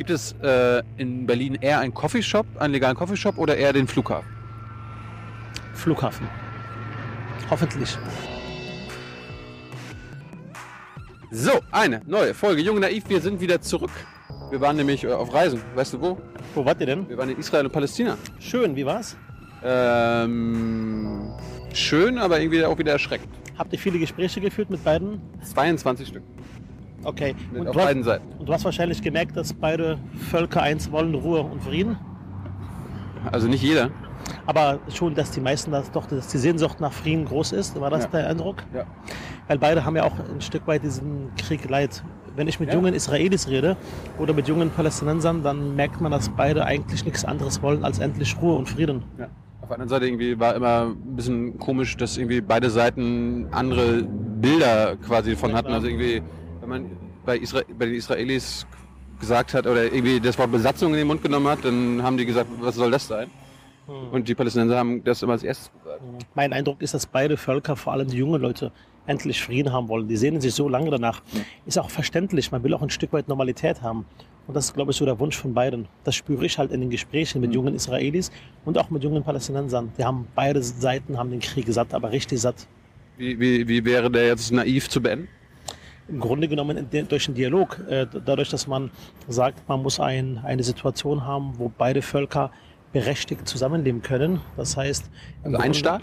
Gibt es äh, in Berlin eher einen Coffeeshop, einen legalen Coffeeshop oder eher den Flughafen? Flughafen. Hoffentlich. So, eine neue Folge Jung und Naiv. Wir sind wieder zurück. Wir waren nämlich äh, auf Reisen. Weißt du wo? Wo wart ihr denn? Wir waren in Israel und Palästina. Schön, wie war's? Ähm, schön, aber irgendwie auch wieder erschreckend. Habt ihr viele Gespräche geführt mit beiden? 22 Stück. Okay. Und auf du, hast, beiden Seiten. und du hast wahrscheinlich gemerkt, dass beide Völker eins wollen, Ruhe und Frieden. Also nicht jeder. Aber schon, dass die meisten, dass doch dass die Sehnsucht nach Frieden groß ist. War das Ja. der Eindruck? Ja. Weil beide haben ja auch ein Stück weit diesen Krieg leid. Wenn ich mit Ja. jungen Israelis rede oder mit jungen Palästinensern, dann merkt man, dass beide eigentlich nichts anderes wollen als endlich Ruhe und Frieden. Ja. Auf der anderen Seite irgendwie war immer ein bisschen komisch, dass irgendwie beide Seiten andere Bilder quasi davon hatten. Also irgendwie, man bei, Isra bei den Israelis gesagt hat oder irgendwie das Wort Besatzung in den Mund genommen hat, dann haben die gesagt, was soll das sein? Und die Palästinenser haben das immer als erstes gesagt. Mein Eindruck ist, dass beide Völker, vor allem die jungen Leute, endlich Frieden haben wollen. Die sehnen sich so lange danach. Ist auch verständlich. Man will auch ein Stück weit Normalität haben. Und das ist, glaube ich, so der Wunsch von beiden. Das spüre ich halt in den Gesprächen mit jungen Israelis und auch mit jungen Palästinensern. Die haben beide Seiten haben den Krieg satt, aber richtig satt. Wie, wie, wie wäre der jetzt naiv zu beenden? Im Grunde genommen durch den Dialog. Äh, dadurch, dass man sagt, man muss ein, eine Situation haben, wo beide Völker berechtigt zusammenleben können. Das heißt, Also ein oder?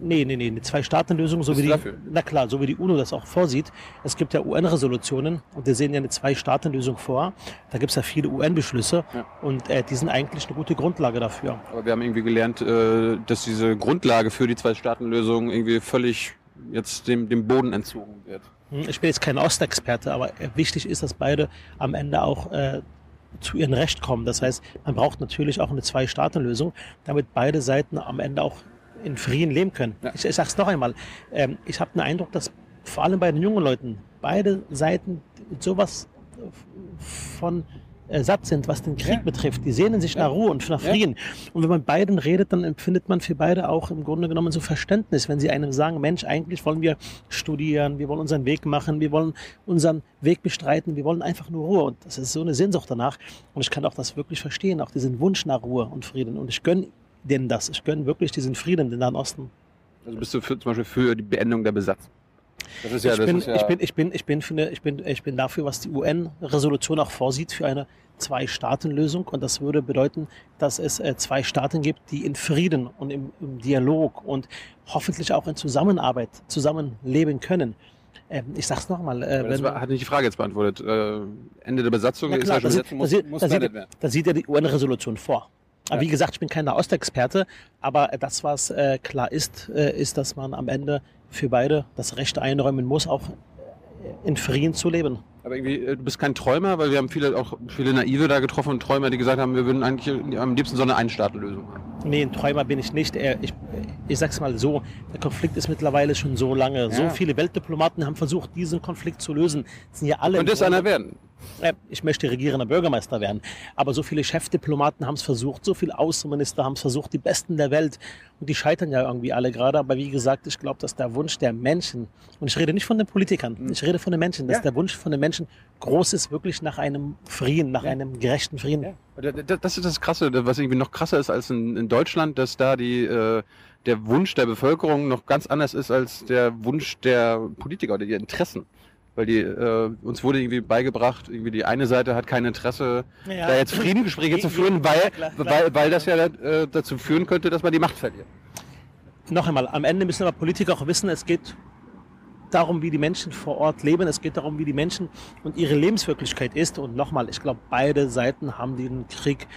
Nee, nee, nee, eine Zwei-Staaten-Lösung, so Bist wie die, dafür? na klar, so wie die UNO das auch vorsieht. Es gibt ja UN-Resolutionen und wir sehen ja eine Zwei-Staaten-Lösung vor. Da gibt es ja viele UN-Beschlüsse Ja. und äh, die sind eigentlich eine gute Grundlage dafür. Aber wir haben irgendwie gelernt, äh, dass diese Grundlage für die Zwei-Staaten-Lösung irgendwie völlig jetzt dem, dem Boden entzogen wird. Hm, Ich bin jetzt kein Ostexperte, aber äh, wichtig ist, dass beide am Ende auch äh, zu ihrem Recht kommen. Das heißt, man braucht natürlich auch eine Zwei-Staaten-Lösung, damit beide Seiten am Ende auch in Frieden leben können. Ja. Ich, ich sage es noch einmal, ähm, ich habe den Eindruck, dass vor allem bei den jungen Leuten beide Seiten sowas von äh, satt sind, was den Krieg Ja. betrifft. Die sehnen sich Ja. nach Ruhe und nach Ja. Frieden. Und wenn man beiden redet, dann empfindet man für beide auch im Grunde genommen so Verständnis, wenn sie einem sagen, Mensch, eigentlich wollen wir studieren, wir wollen unseren Weg machen, wir wollen unseren Weg bestreiten, wir wollen einfach nur Ruhe. Und das ist so eine Sehnsucht danach. Und ich kann auch das wirklich verstehen, auch diesen Wunsch nach Ruhe und Frieden. Und ich gönne denen das. Ich gönne wirklich diesen Frieden im Nahen Osten. Also bist du für, zum Beispiel für die Beendung der Besatzung? Das ist ja, ich, das bin, ist ja, ich, bin, ich, bin, ich, bin für eine, ich, bin, ich bin dafür, was die UN-Resolution auch vorsieht, für eine Zwei-Staaten-Lösung. Und das würde bedeuten, dass es äh, zwei Staaten gibt, die in Frieden und im, im Dialog und hoffentlich auch in Zusammenarbeit zusammenleben können. Ähm, ich sag's nochmal. Äh, das wenn- hat nicht die Frage jetzt beantwortet. Äh, Ende der Besatzung, klar, israelische da Besatzung sieht, muss, da, muss sieht, da, beendet sieht, ja die UN-Resolution vor. Aber Ja. wie gesagt, ich bin kein Ostexperte, aber das, was äh, klar ist, äh, ist, dass man am Ende für beide das Recht einräumen muss, auch äh, in Frieden zu leben. Aber irgendwie, äh, du bist kein Träumer, weil wir haben viele auch viele Naive da getroffen und Träumer, die gesagt haben, wir würden eigentlich am liebsten so eine Einstaatenlösung haben. Nee, ein Träumer bin ich nicht. Äh, Ich, ich sag's mal so, der Konflikt ist mittlerweile schon so lange. So Ja. viele Weltdiplomaten haben versucht, diesen Konflikt zu lösen. Das sind ja alle. Im es einer werden? Äh, Ich möchte regierender Bürgermeister werden. Aber so viele Chefdiplomaten haben es versucht, so viele Außenminister haben es versucht, die Besten der Welt. Und die scheitern ja irgendwie alle gerade. Aber wie gesagt, ich glaube, dass der Wunsch der Menschen, und ich rede nicht von den Politikern, ich rede von den Menschen, dass Ja. der Wunsch von den Menschen groß ist, wirklich nach einem Frieden, nach einem gerechten Frieden. Da- Das ist das Krasse, was irgendwie noch krasser ist als in, in Deutschland, dass da die, äh, der Wunsch der Bevölkerung noch ganz anders ist als der Wunsch der Politiker oder die Interessen. Weil die, äh, uns wurde irgendwie beigebracht, irgendwie die eine Seite hat kein Interesse, Ja. da jetzt Friedensgespräche zu führen, weil, klar, klar. weil, weil das ja äh, dazu führen könnte, dass man die Macht verliert. noch einmal, am Ende müssen aber Politiker auch wissen, es geht darum, wie die Menschen vor Ort leben, es geht darum, wie die Menschen und ihre Lebenswirklichkeit ist. Und nochmal, ich glaube, beide Seiten haben den Krieg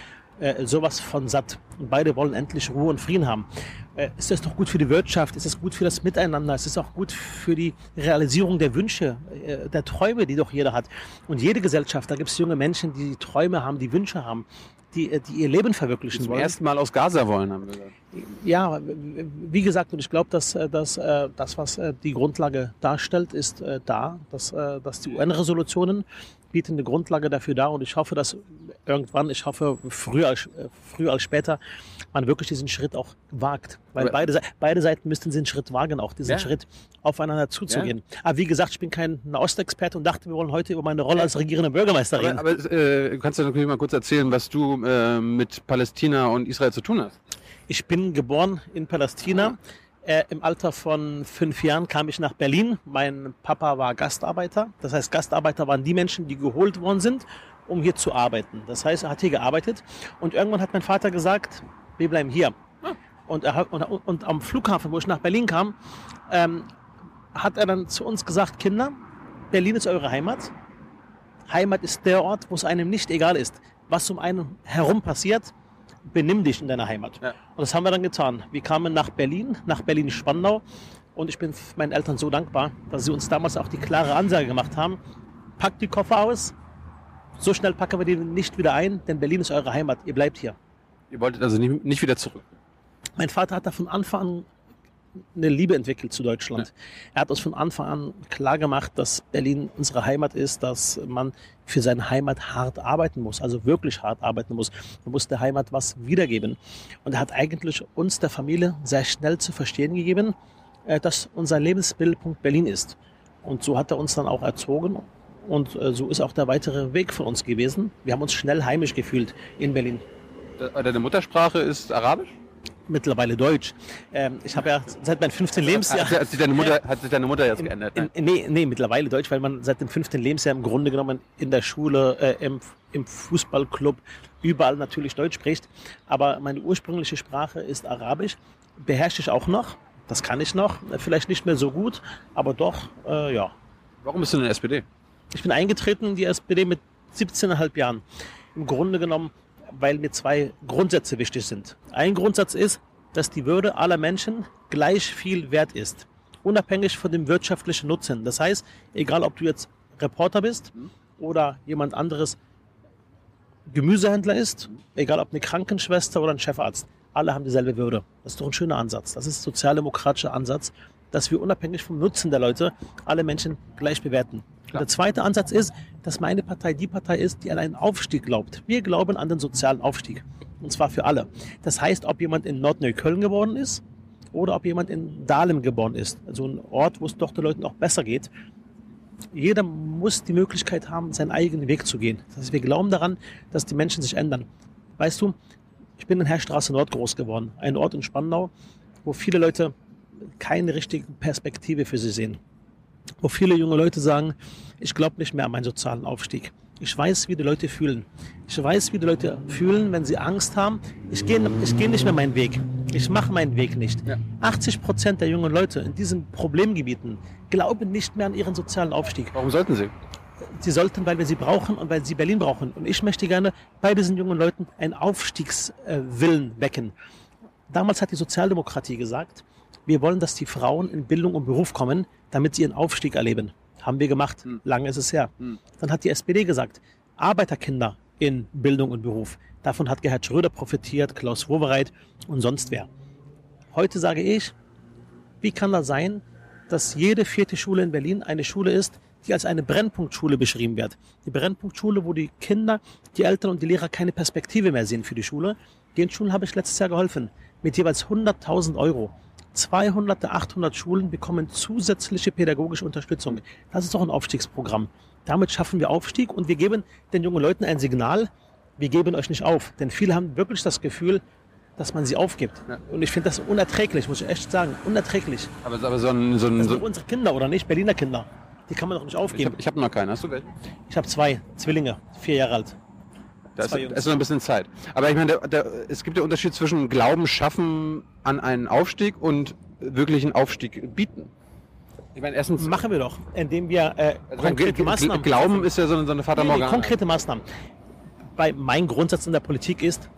äh, sowas von satt. Und beide wollen endlich Ruhe und Frieden haben. Äh, ist das doch gut für die Wirtschaft? Ist es gut für das Miteinander? Ist es auch gut für die Realisierung der Wünsche, äh, der Träume, die doch jeder hat? Und jede Gesellschaft, da gibt es junge Menschen, die Träume haben, die Wünsche haben, die, äh, die ihr Leben verwirklichen Zum wollen. ersten Mal aus Gaza wollen, haben wir gesagt. Ja, wie gesagt, und ich glaube, dass, äh, dass das, was die Grundlage darstellt, ist da, dass, dass die UN-Resolutionen bieten eine Grundlage dafür dar und ich hoffe, dass irgendwann, ich hoffe früher als, äh, früher als später, man wirklich diesen Schritt auch wagt. Weil beide, beide Seiten müssten diesen Schritt wagen, auch diesen Ja. Schritt aufeinander zuzugehen. Aber wie gesagt, ich bin kein Ostexperte und dachte, wir wollen heute über meine Rolle als regierender Bürgermeister reden. Aber, aber äh, du kannst du natürlich mal kurz erzählen, was du äh, mit Palästina und Israel zu tun hast. Ich bin geboren in Palästina. Äh, Im Alter von fünf Jahren kam ich nach Berlin. Mein Papa war Gastarbeiter. Das heißt, Gastarbeiter waren die Menschen, die geholt worden sind, um hier zu arbeiten. Das heißt, er hat hier gearbeitet. Und irgendwann hat mein Vater gesagt, wir bleiben hier. Und, er und, und am Flughafen, wo ich nach Berlin kam, ähm, hat er dann zu uns gesagt, Kinder, Berlin ist eure Heimat. Heimat ist der Ort, wo es einem nicht egal ist, was um einen herum passiert. Benimm dich in deiner Heimat. Ja. Und das haben wir dann getan. Wir kamen nach Berlin, nach Berlin-Spandau. Und ich bin meinen Eltern so dankbar, dass sie uns damals auch die klare Ansage gemacht haben: Packt die Koffer aus. So schnell packen wir die nicht wieder ein, denn Berlin ist eure Heimat. Ihr bleibt hier. Ihr wolltet also nicht, nicht wieder zurück. Mein Vater hat da von Anfang an eine Liebe entwickelt zu Deutschland. Er hat uns von Anfang an klar gemacht, dass Berlin unsere Heimat ist, dass man für seine Heimat hart arbeiten muss, also wirklich hart arbeiten muss. Man muss der Heimat was wiedergeben. Und er hat eigentlich uns, der Familie, sehr schnell zu verstehen gegeben, äh, dass unser Lebensmittelpunkt Berlin ist. Und so hat er uns dann auch erzogen. Und äh, so ist auch der weitere Weg von uns gewesen. Wir haben uns schnell heimisch gefühlt in Berlin. De- Deine Muttersprache ist Arabisch? Mittlerweile Deutsch. Ähm, ich habe ja seit meinem 15. Lebensjahr. Hat, hat, sich deine Mutter, hat sich deine Mutter jetzt geändert? In, in, nee, nee, mittlerweile Deutsch, weil man seit dem 15. Lebensjahr im Grunde genommen in der Schule, äh, im, im Fußballclub, überall natürlich Deutsch spricht. Aber meine ursprüngliche Sprache ist Arabisch. Beherrsche ich auch noch. Das kann ich noch. Äh, Vielleicht nicht mehr so gut, aber doch, äh, ja. Warum bist du in der SPD? Ich bin eingetreten in die SPD mit 17,5 Jahren. Im Grunde genommen, weil mir zwei Grundsätze wichtig sind. Ein Grundsatz ist, dass die Würde aller Menschen gleich viel wert ist, unabhängig von dem wirtschaftlichen Nutzen. Das heißt, egal ob du jetzt Reporter bist oder jemand anderes Gemüsehändler ist, egal ob eine Krankenschwester oder ein Chefarzt, alle haben dieselbe Würde. Das ist doch ein schöner Ansatz. Das ist sozialdemokratischer Ansatz, dass wir unabhängig vom Nutzen der Leute alle Menschen gleich bewerten. Und der zweite Ansatz ist, dass meine Partei die Partei ist, die an einen Aufstieg glaubt. Wir glauben an den sozialen Aufstieg. Und zwar für alle. Das heißt, ob jemand in Nordneukölln geboren ist oder ob jemand in Dahlem geboren ist. Also ein Ort, wo es doch den Leuten auch besser geht. Jeder muss die Möglichkeit haben, seinen eigenen Weg zu gehen. Das heißt, wir glauben daran, dass die Menschen sich ändern. Weißt du, ich bin in Herrstraße Nord groß geworden. Ein Ort in Spandau, wo viele Leute keine richtige Perspektive für sie sehen. Wo viele junge Leute sagen, ich glaube nicht mehr an meinen sozialen Aufstieg. Ich weiß, wie die Leute fühlen. Ich weiß, wie die Leute fühlen, wenn sie Angst haben. Ich gehe ich geh nicht mehr meinen Weg. Ich mache meinen Weg nicht. Ja. 80 Prozent der jungen Leute in diesen Problemgebieten glauben nicht mehr an ihren sozialen Aufstieg. Warum sollten sie? Sie sollten, weil wir sie brauchen und weil sie Berlin brauchen. Und ich möchte gerne bei diesen jungen Leuten einen Aufstiegswillen wecken. Damals hat die Sozialdemokratie gesagt, wir wollen, dass die Frauen in Bildung und Beruf kommen, damit sie ihren Aufstieg erleben. Haben wir gemacht. Lange ist es her. Dann hat die SPD gesagt, Arbeiterkinder in Bildung und Beruf. Davon hat Gerhard Schröder profitiert, Klaus Wowereit und sonst wer. Heute sage ich, wie kann das sein, dass jede vierte Schule in Berlin eine Schule ist, die als eine Brennpunktschule beschrieben wird? Die Brennpunktschule, wo die Kinder, die Eltern und die Lehrer keine Perspektive mehr sehen für die Schule. Den Schulen habe ich letztes Jahr geholfen. Mit jeweils 100.000 Euro. 200 der 800 Schulen bekommen zusätzliche pädagogische Unterstützung. Das ist doch ein Aufstiegsprogramm. Damit schaffen wir Aufstieg und wir geben den jungen Leuten ein Signal, wir geben euch nicht auf. Denn viele haben wirklich das Gefühl, dass man sie aufgibt. Ja. Und ich finde das unerträglich, muss ich echt sagen. Unerträglich. Aber, aber so ein... So ein Das so, sind doch unsere Kinder, oder nicht? Berliner Kinder. Die kann man doch nicht ich aufgeben. habe ich hab noch keinen. Hast du welche? Ich habe zwei Zwillinge, vier Jahre alt. Da ist, da ist noch ein bisschen Zeit. Aber ich meine, der, der, es gibt ja Unterschied zwischen Glauben schaffen an einen Aufstieg und wirklichen Aufstieg bieten. Ich meine, erstens... Machen wir doch, indem wir äh, also konkrete Maßnahmen Glauben ist ja so eine, so eine Fata Nee, nee, konkrete Maßnahmen. Bei mein Grundsatz in der Politik ist,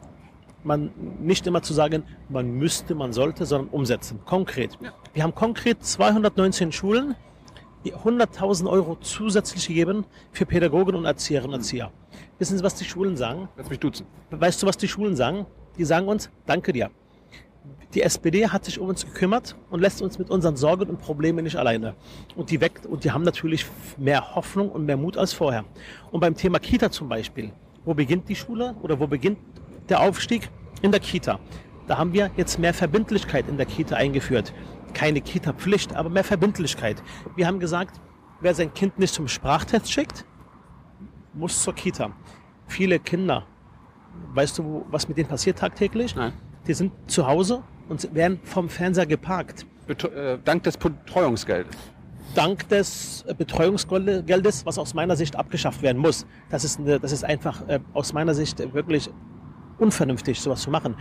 man nicht immer zu sagen, man müsste, man sollte, sondern umsetzen. Konkret. Wir haben konkret 219 Schulen, 100.000 Euro zusätzlich gegeben für Pädagogen und Erzieherinnen und Erzieher. Wissen Sie, was die Schulen sagen? Lass mich duzen. Weißt du, was die Schulen sagen? Die sagen uns, danke dir. Die SPD hat sich um uns gekümmert und lässt uns mit unseren Sorgen und Problemen nicht alleine. Und die weckt, und die haben natürlich mehr Hoffnung und mehr Mut als vorher. Und beim Thema Kita zum Beispiel Wo beginnt die Schule oder wo beginnt der Aufstieg? In der Kita. Da haben wir jetzt mehr Verbindlichkeit in der Kita eingeführt. Keine Kita-Pflicht, aber mehr Verbindlichkeit. Wir haben gesagt, wer sein Kind nicht zum Sprachtest schickt, muss zur Kita. Viele Kinder, weißt du, was mit denen passiert tagtäglich? Nein. Die sind zu Hause und werden vom Fernseher geparkt. Bet äh, dank des Betreuungsgeldes. Dank des Betreuungsgeldes, was aus meiner Sicht abgeschafft werden muss. Das ist, eine, das ist einfach äh, aus meiner Sicht wirklich unvernünftig, sowas zu machen.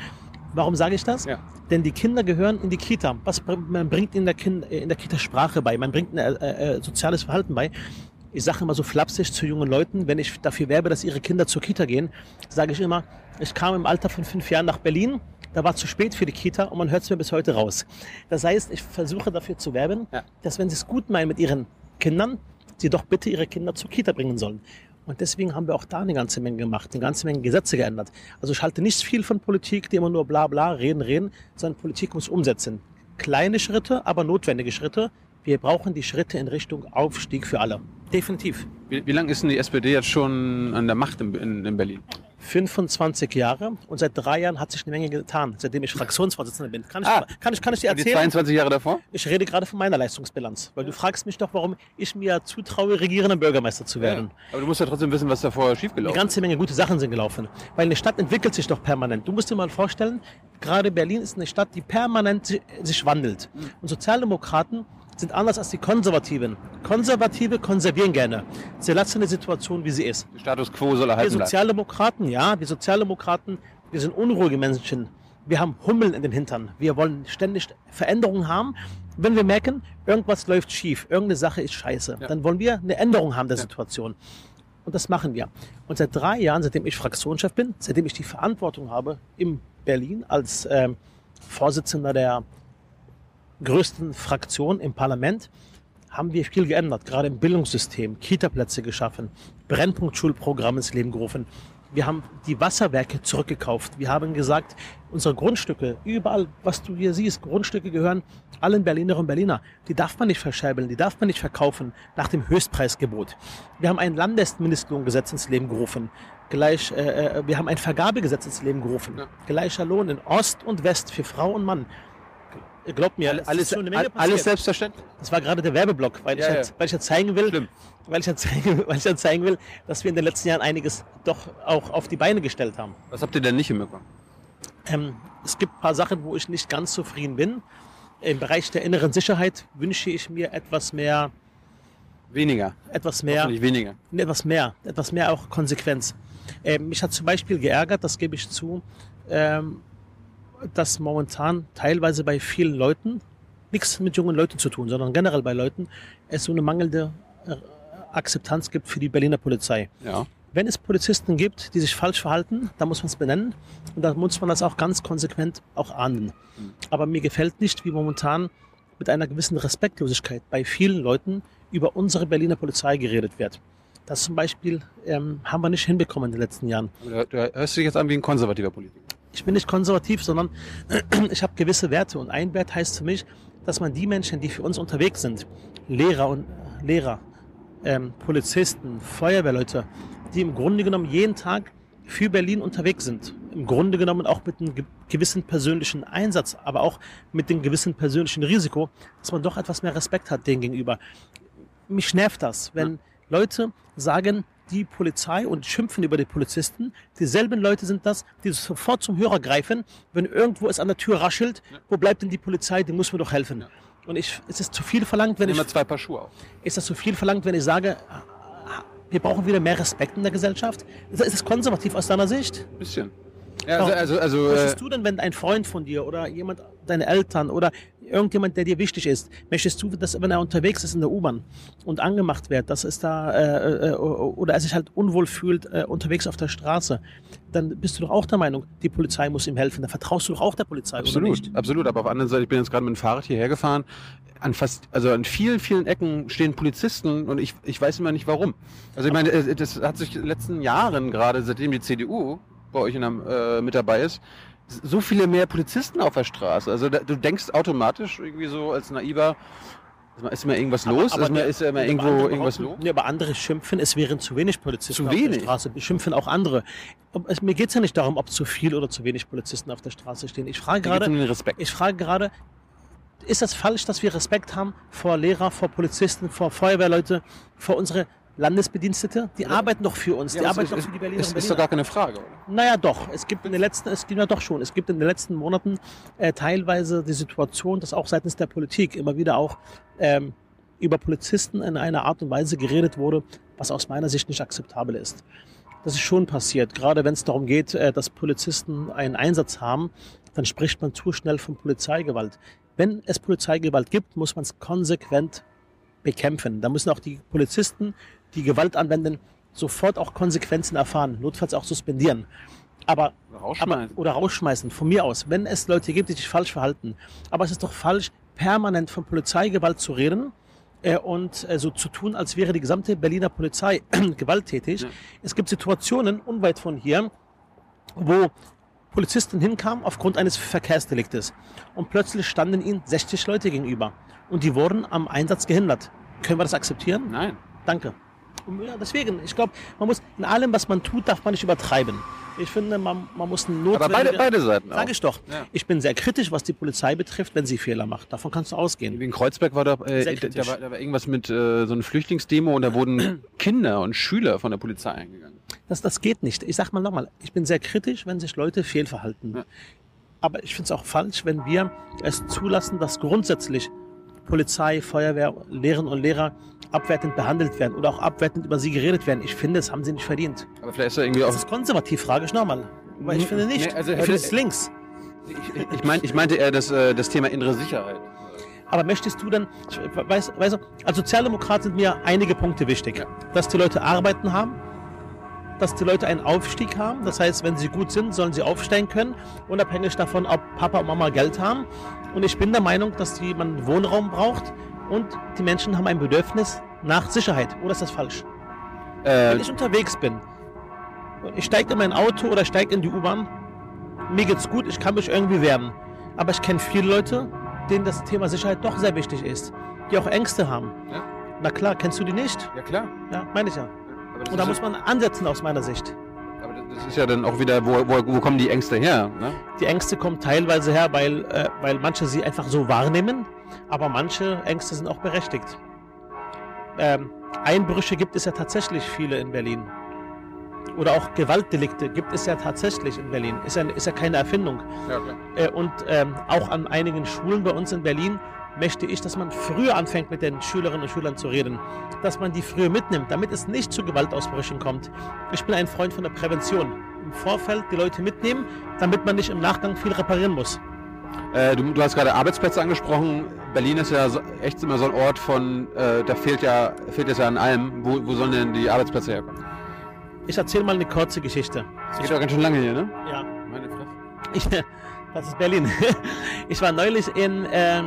Warum sage ich das? Ja. Denn die Kinder gehören in die Kita. Was man bringt in der, kind, in der Kita Sprache bei, man bringt ein äh, äh, soziales Verhalten bei. Ich sage immer so flapsig zu jungen Leuten, wenn ich dafür werbe, dass ihre Kinder zur Kita gehen, sage ich immer, ich kam im Alter von fünf Jahren nach Berlin, da war zu spät für die Kita und man hört es mir bis heute raus. Das heißt, ich versuche dafür zu werben, Ja. dass wenn sie es gut meinen mit ihren Kindern, sie doch bitte ihre Kinder zur Kita bringen sollen. Und deswegen haben wir auch da eine ganze Menge gemacht, eine ganze Menge Gesetze geändert. Also ich halte nicht viel von Politik, die immer nur bla bla reden, reden, sondern Politik muss umsetzen. Kleine Schritte, aber notwendige Schritte. Wir brauchen die Schritte in Richtung Aufstieg für alle. Definitiv. Wie, wie lange ist denn die SPD jetzt schon an der Macht in, in, in Berlin? 25 Jahre und seit drei Jahren hat sich eine Menge getan, seitdem ich Fraktionsvorsitzender bin. Kann ich, Ah. kann ich, kann ich dir Und die erzählen? 22 Jahre davor? Ich rede gerade von meiner Leistungsbilanz, weil du fragst mich doch, warum ich mir zutraue, regierender Bürgermeister zu werden. Aber du musst ja trotzdem wissen, was davor Eine schiefgelaufen ist. ganze Menge gute Sachen sind gelaufen. Weil eine Stadt entwickelt sich doch permanent. Du musst dir mal vorstellen, gerade Berlin ist eine Stadt, die permanent si- sich wandelt. Und Sozialdemokraten sind anders als die Konservativen. Konservative konservieren gerne. Sie lassen eine Situation, wie sie ist. Der Status quo soll erhalten bleiben. Sozialdemokraten, ja, wir Sozialdemokraten, wir sind unruhige Menschen. Wir haben Hummeln in den Hintern. Wir wollen ständig Veränderungen haben. Wenn wir merken, irgendwas läuft schief, irgendeine Sache ist scheiße, Ja. dann wollen wir eine Änderung haben der Situation. Und das machen wir. Und seit drei Jahren, seitdem ich Fraktionschef bin, seitdem ich die Verantwortung habe in Berlin als ähm, Vorsitzender der größten Fraktion im Parlament, haben wir viel geändert, gerade im Bildungssystem, Kitaplätze geschaffen, Brennpunktschulprogramm ins Leben gerufen. Wir haben die Wasserwerke zurückgekauft. Wir haben gesagt, unsere Grundstücke, überall, was du hier siehst, Grundstücke gehören allen Berlinerinnen und Berliner. Die darf man nicht verscherbeln, die darf man nicht verkaufen nach dem Höchstpreisgebot. Wir haben ein Landesmindestlohngesetz ins Leben gerufen. Gleich, äh, äh, wir haben ein Vergabegesetz ins Leben gerufen. Ja. Gleicher Lohn in Ost und West für Frau und Mann. Glaubt mir, ist Alles, alles selbstverständlich? Das war gerade der Werbeblock, weil, Ja, ich, ja. jetzt, weil ich jetzt zeigen will, Schlimm. weil ich, jetzt zeigen, weil ich jetzt zeigen will, dass wir in den letzten Jahren einiges doch auch auf die Beine gestellt haben. Was habt ihr denn nicht hinbekommen? Ähm, es gibt ein paar Sachen, wo ich nicht ganz zufrieden bin. Im Bereich der inneren Sicherheit wünsche ich mir etwas mehr, Weniger. etwas mehr, Hoffentlich weniger. etwas mehr, etwas mehr auch Konsequenz. Ähm, mich hat zum Beispiel geärgert, das gebe ich zu, ähm, dass momentan teilweise bei vielen Leuten, nichts mit jungen Leuten zu tun, sondern generell bei Leuten, es so eine mangelnde äh, Akzeptanz gibt für die Berliner Polizei. Ja. Wenn es Polizisten gibt, die sich falsch verhalten, dann muss man es benennen und dann muss man das auch ganz konsequent auch ahnden. Aber mir gefällt nicht, wie momentan mit einer gewissen Respektlosigkeit bei vielen Leuten über unsere Berliner Polizei geredet wird. Das zum Beispiel ähm, haben wir nicht hinbekommen in den letzten Jahren. Du, du hörst dich jetzt an wie ein konservativer Politiker. Ich bin nicht konservativ, sondern ich habe gewisse Werte. Und ein Wert heißt für mich, dass man die Menschen, die für uns unterwegs sind, Lehrer und Lehrer, ähm, Polizisten, Feuerwehrleute, die im Grunde genommen jeden Tag für Berlin unterwegs sind. Im Grunde genommen auch mit einem ge- gewissen persönlichen Einsatz, aber auch mit dem gewissen persönlichen Risiko, dass man doch etwas mehr Respekt hat denen gegenüber. Mich nervt das, wenn Leute sagen, die Polizei und schimpfen über die Polizisten. Dieselben Leute sind das, die sofort zum Hörer greifen, wenn irgendwo es an der Tür raschelt. Wo bleibt denn die Polizei? Die muss mir doch helfen. Und ich, es ist zu viel verlangt, wenn ich, Immer zwei Paar Schuhe auf. ist das zu viel verlangt, wenn ich sage, wir brauchen wieder mehr Respekt in der Gesellschaft? Ist das konservativ aus deiner Sicht? Ein bisschen. Ja, also, also, also äh, Möchtest du denn, wenn ein Freund von dir oder jemand, deine Eltern oder irgendjemand, der dir wichtig ist, möchtest du, dass wenn er unterwegs ist in der U-Bahn und angemacht wird, dass es da äh, äh, oder er sich halt unwohl fühlt äh, unterwegs auf der Straße, dann bist du doch auch der Meinung, die Polizei muss ihm helfen. Dann vertraust du doch auch der Polizei oder absolut, nicht? absolut. Aber auf der anderen Seite, ich bin jetzt gerade mit dem Fahrrad hierher gefahren. An fast, also an vielen, vielen Ecken stehen Polizisten und ich, ich weiß immer nicht warum. Also ich meine, äh, das hat sich in den letzten Jahren gerade, seitdem die CDU bei euch in der, äh, mit dabei ist, so viele mehr Polizisten auf der Straße. Also da, du denkst automatisch irgendwie so als naiver, Ist immer irgendwas los? Aber, aber ist, immer, irgendwo irgendwas los? Nee, aber andere schimpfen, es wären zu wenig Polizisten Zu auf wenig? der Straße. Schimpfen auch andere. Es, mir geht es ja nicht darum, ob zu viel oder zu wenig Polizisten auf der Straße stehen. Ich frage gerade, ich frage gerade, ist das falsch, dass wir Respekt haben vor Lehrer, vor Polizisten, vor Feuerwehrleute, vor unsere Landesbedienstete? Die arbeiten doch für uns, die Ja, arbeiten doch für die Berliner ist, ist doch gar keine Frage, oder? Naja, doch. Es gibt in den letzten, es gibt ja doch schon. Es gibt in den letzten Monaten äh, teilweise die Situation, dass auch seitens der Politik immer wieder auch ähm, über Polizisten in einer Art und Weise geredet wurde, was aus meiner Sicht nicht akzeptabel ist. Das ist schon passiert. Gerade wenn es darum geht, äh, dass Polizisten einen Einsatz haben, dann spricht man zu schnell von Polizeigewalt. Wenn es Polizeigewalt gibt, muss man es konsequent bekämpfen. Da müssen auch die Polizisten, die Gewalt anwenden, sofort auch Konsequenzen erfahren, notfalls auch suspendieren. Aber, aber Rausschmeißen. oder rausschmeißen, von mir aus, wenn es Leute gibt, die sich falsch verhalten. Aber es ist doch falsch, permanent von Polizeigewalt zu reden äh, und äh, so zu tun, als wäre die gesamte Berliner Polizei gewalttätig. Ja. Es gibt Situationen unweit von hier, wo Polizisten hinkamen aufgrund eines Verkehrsdeliktes und plötzlich standen ihnen 60 Leute gegenüber und die wurden am Einsatz gehindert. Können wir das akzeptieren? Nein. Danke. Deswegen, ich glaube, man muss in allem, was man tut, darf man nicht übertreiben. Ich finde, man, man muss ein Aber beide, notwendige- beide Seiten auch. Sag ich doch. Ja. Ich bin sehr kritisch, was die Polizei betrifft, wenn sie Fehler macht. Davon kannst du ausgehen. Wie in Kreuzberg war da, äh, da, da, war, da war irgendwas mit äh, so einer Flüchtlingsdemo und da wurden Kinder und Schüler von der Polizei eingegangen. Das, das geht nicht. Ich sag mal nochmal, ich bin sehr kritisch, wenn sich Leute fehlverhalten. Ja. Aber ich finde es auch falsch, wenn wir es zulassen, dass grundsätzlich Polizei, Feuerwehr, Lehrerinnen und Lehrer abwertend behandelt werden oder auch abwertend über sie geredet werden. Ich finde, das haben sie nicht verdient. Aber vielleicht ist da irgendwie Das auch. ist konservativ, frage ich nochmal. Aber ich Mhm. finde nicht. Nee, also ich finde es links. Ich, ich, mein, ich meinte eher das, äh, das Thema innere Sicherheit. Aber möchtest du dann, weißt du, als Sozialdemokrat sind mir einige Punkte wichtig. Dass die Leute Arbeiten haben, dass die Leute einen Aufstieg haben. Das heißt, wenn sie gut sind, sollen sie aufsteigen können, unabhängig davon, ob Papa und Mama Geld haben. Und ich bin der Meinung, dass die, man Wohnraum braucht und die Menschen haben ein Bedürfnis nach Sicherheit. Oder ist das falsch? Äh, Wenn ich unterwegs bin ich steige in mein Auto oder steige in die U-Bahn, mir geht's gut, ich kann mich irgendwie wehren. Aber ich kenne viele Leute, denen das Thema Sicherheit doch sehr wichtig ist, die auch Ängste haben. Ja. Na klar, kennst du die nicht? ja, klar. Ja, meine ich ja. Und da muss man ansetzen aus meiner Sicht. aber das ist ja dann auch wieder, wo, wo, wo kommen die Ängste her? Ne? Die Ängste kommen teilweise her, weil, äh, weil manche sie einfach so wahrnehmen, aber manche Ängste sind auch berechtigt. Ähm, Einbrüche gibt es ja tatsächlich viele in Berlin. Oder auch Gewaltdelikte gibt es ja tatsächlich in Berlin. Ist ja, ist ja keine Erfindung. Ja, klar. Äh, und ähm, auch an einigen Schulen bei uns in Berlin möchte ich, dass man früher anfängt mit den Schülerinnen und Schülern zu reden. Dass man die früher mitnimmt, damit es nicht zu Gewaltausbrüchen kommt. Ich bin ein Freund von der Prävention. Im Vorfeld die Leute mitnehmen, damit man nicht im Nachgang viel reparieren muss. Äh, du, du hast gerade Arbeitsplätze angesprochen. Berlin ist ja so, echt immer so ein Ort von, äh, da fehlt ja, fehlt es ja an allem. Wo, wo sollen denn die Arbeitsplätze herkommen? Ich erzähle mal eine kurze Geschichte. Das geht doch ganz schön lange hier, ne? Ja, Meine Fresse. ich, das ist Berlin. Ich war neulich in, äh,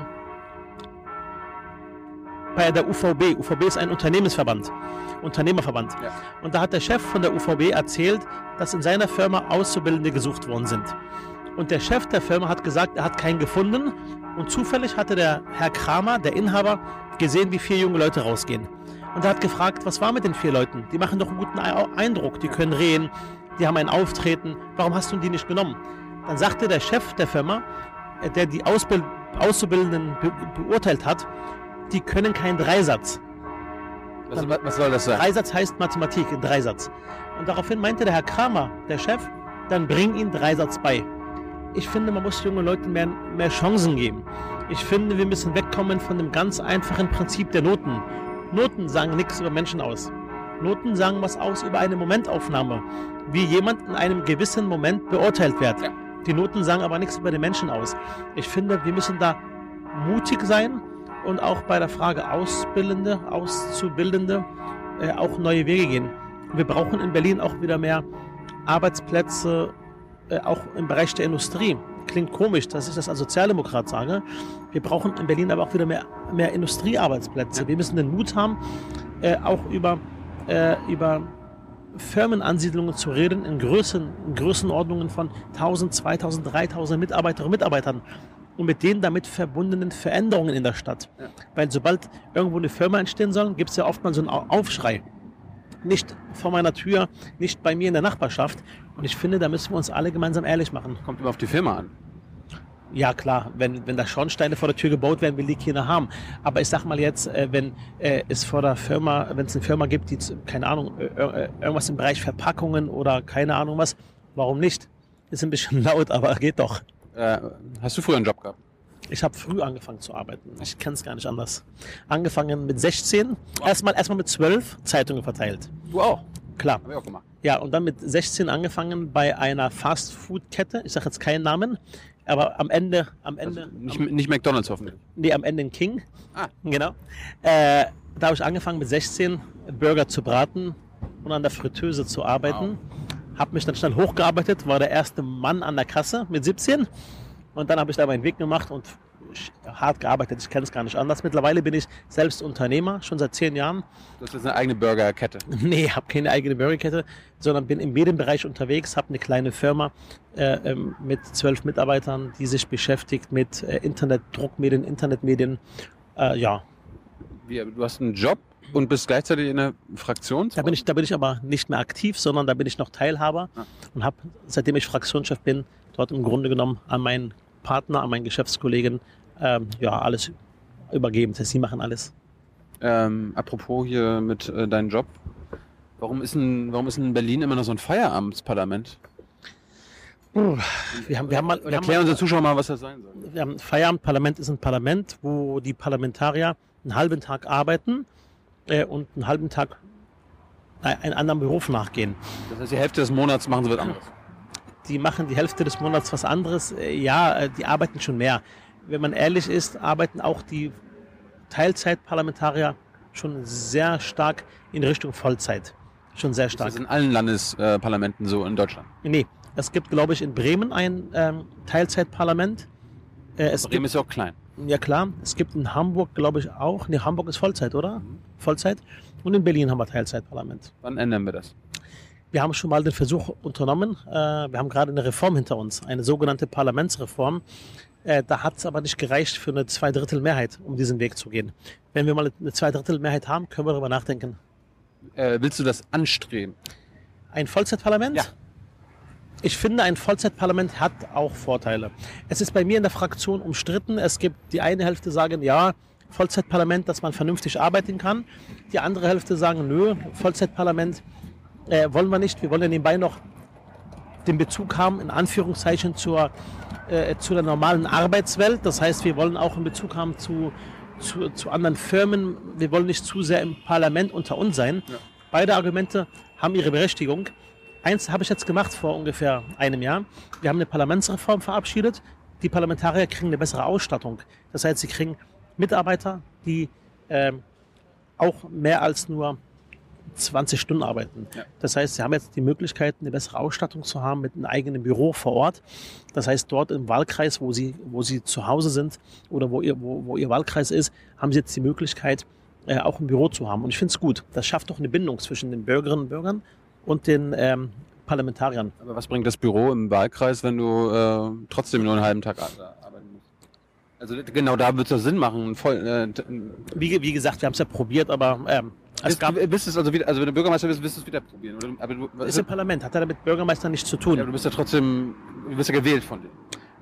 bei der UVB. UVB ist ein Unternehmensverband, Unternehmerverband. Ja. Und da hat der Chef von der UVB erzählt, dass in seiner Firma Auszubildende gesucht worden sind. Und der Chef der Firma hat gesagt, er hat keinen gefunden. Und zufällig hatte der Herr Kramer, der Inhaber, gesehen, wie vier junge Leute rausgehen. Und er hat gefragt, was war mit den vier Leuten? Die machen doch einen guten Ei- Eindruck, die können reden, die haben ein Auftreten. Warum hast du die nicht genommen? Dann sagte der Chef der Firma, der die Ausbild Auszubildenden be beurteilt hat, die können keinen Dreisatz. Was, was- soll das sein? Dreisatz heißt Mathematik, Dreisatz. Und daraufhin meinte der Herr Kramer, der Chef, dann bring ihnen Dreisatz bei. Ich finde, man muss jungen Leuten mehr, mehr Chancen geben. Ich finde, wir müssen wegkommen von dem ganz einfachen Prinzip der Noten. Noten sagen nichts über Menschen aus. Noten sagen was aus über eine Momentaufnahme, wie jemand in einem gewissen Moment beurteilt wird. Ja. Die Noten sagen aber nichts über den Menschen aus. Ich finde, wir müssen da mutig sein und auch bei der Frage Ausbildende, Auszubildende äh, auch neue Wege gehen. Wir brauchen in Berlin auch wieder mehr Arbeitsplätze, äh, auch im Bereich der Industrie. Klingt komisch, dass ich das als Sozialdemokrat sage. Wir brauchen in Berlin aber auch wieder mehr, mehr Industriearbeitsplätze. Wir müssen den Mut haben, äh, auch über, äh, über Firmenansiedlungen zu reden in, Größen, in Größenordnungen von 1000, 2000, 3000 Mitarbeiterinnen und Mitarbeitern. Und mit den damit verbundenen Veränderungen in der Stadt. Ja. Weil sobald irgendwo eine Firma entstehen soll, gibt es ja oft mal so einen Au- Aufschrei. Nicht vor meiner Tür, nicht bei mir in der Nachbarschaft. Und ich finde, da müssen wir uns alle gemeinsam ehrlich machen. Kommt immer auf die Firma an. Ja klar, wenn, wenn da Schornsteine vor der Tür gebaut werden, will die keiner haben. Aber ich sag mal jetzt, äh, wenn äh, es vor der Firma, wenn es eine Firma gibt, die, keine Ahnung, äh, irgendwas im Bereich Verpackungen oder keine Ahnung was, warum nicht? Ist ein bisschen laut, aber geht doch. Äh, hast du früher einen Job gehabt? Ich habe früh angefangen zu arbeiten. Ich kann es gar nicht anders. Angefangen mit 16, erstmal erstmal mit 12 Zeitungen verteilt. Du auch. Klar. Hab ich auch gemacht. Ja, und dann mit 16 angefangen bei einer Fast-Food-Kette. Ich sage jetzt keinen Namen, aber am Ende, am Ende, Also nicht, nicht McDonalds hoffentlich. nee, am Ende in King. Ah. Genau. Äh, da habe ich angefangen mit 16 Burger zu braten und an der Fritteuse zu arbeiten. Habe mich dann schnell hochgearbeitet, war der erste Mann an der Kasse mit 17 und dann habe ich da meinen Weg gemacht und hart gearbeitet. Ich kenne es gar nicht anders. Mittlerweile bin ich selbst Unternehmer, schon seit zehn Jahren. Du hast jetzt eine eigene Burgerkette. Nee, habe keine eigene Burgerkette, sondern bin in jedem Bereich unterwegs, habe eine kleine Firma äh, ähm, mit zwölf Mitarbeitern, die sich beschäftigt mit äh, Internet, Druckmedien, Internetmedien. Äh, ja, Wie, du hast einen Job und bist gleichzeitig in einer Fraktion? da bin, ich, da bin ich aber nicht mehr aktiv, sondern da bin ich noch Teilhaber Ah. und habe, seitdem ich Fraktionschef bin, dort im Grunde genommen an meinen Partner, an meinen Geschäftskollegen, ähm, ja, alles übergeben. Das heißt, sie machen alles. Ähm, apropos hier mit äh, deinem Job. Warum ist, in, warum ist in Berlin immer noch so ein Feierabendparlament? Wir haben, wir haben mal, wir Erklär unseren Zuschauern mal, was das sein soll. wir haben Feierabendparlament ist ein Parlament, wo die Parlamentarier einen halben Tag arbeiten äh, und einen halben Tag einen anderen Beruf nachgehen. Das heißt, die Hälfte des Monats machen sie was anderes. Die machen die Hälfte des Monats was anderes. Äh, ja, äh, die arbeiten schon mehr. Wenn man ehrlich ist, arbeiten auch die Teilzeitparlamentarier schon sehr stark in Richtung Vollzeit. Schon sehr Das stark. ist in allen Landesparlamenten so in Deutschland. Nee, es gibt, glaube ich, in Bremen ein ähm, Teilzeitparlament. Äh, es Bremen ist ja auch klein. Ja klar, es gibt in Hamburg, glaube ich, auch. Nee, Hamburg ist Vollzeit, oder? Vollzeit. Und in Berlin haben wir Teilzeitparlament. Wann ändern wir das? Wir haben schon mal den Versuch unternommen. Äh, wir haben gerade eine Reform hinter uns, eine sogenannte Parlamentsreform. Äh, da hat es aber nicht gereicht für eine Zweidrittelmehrheit, um diesen Weg zu gehen. Wenn wir mal eine Zweidrittelmehrheit haben, können wir darüber nachdenken. Äh, willst du das anstreben? Ein Vollzeitparlament? Ja. Ich finde, ein Vollzeitparlament hat auch Vorteile. Es ist bei mir in der Fraktion umstritten. Es gibt die eine Hälfte sagen, ja, Vollzeitparlament, dass man vernünftig arbeiten kann. Die andere Hälfte sagen, nö, Vollzeitparlament äh, wollen wir nicht. Wir wollen ja nebenbei noch den Bezug haben, in Anführungszeichen, zur, äh, zu der normalen Arbeitswelt. Das heißt, wir wollen auch einen Bezug haben zu, zu, zu anderen Firmen. Wir wollen nicht zu sehr im Parlament unter uns sein. Ja. Beide Argumente haben ihre Berechtigung. Eins habe ich jetzt gemacht vor ungefähr einem Jahr. Wir haben eine Parlamentsreform verabschiedet. Die Parlamentarier kriegen eine bessere Ausstattung. Das heißt, sie kriegen Mitarbeiter, die ähm, auch mehr als nur 20 Stunden arbeiten. Ja. Das heißt, sie haben jetzt die Möglichkeit, eine bessere Ausstattung zu haben mit einem eigenen Büro vor Ort. Das heißt, dort im Wahlkreis, wo sie, wo sie zu Hause sind oder wo ihr, wo, wo ihr Wahlkreis ist, haben sie jetzt die Möglichkeit, äh, auch ein Büro zu haben. Und ich finde es gut. Das schafft doch eine Bindung zwischen den Bürgerinnen und Bürgern und den ähm, Parlamentariern. Aber was bringt das Büro im Wahlkreis, wenn du äh, trotzdem nur einen halben Tag ar- arbeiten musst? Also genau da wird es ja Sinn machen. Voll, äh, Wie, wie gesagt, wir haben es ja probiert, aber ähm, es bist, gab, bist es also wieder, also wenn du Bürgermeister bist, wirst du es wieder probieren. Oder? Aber, du, ist im Parlament, hat ja damit Bürgermeister nichts zu tun. ja, du bist ja trotzdem, du bist ja gewählt von denen.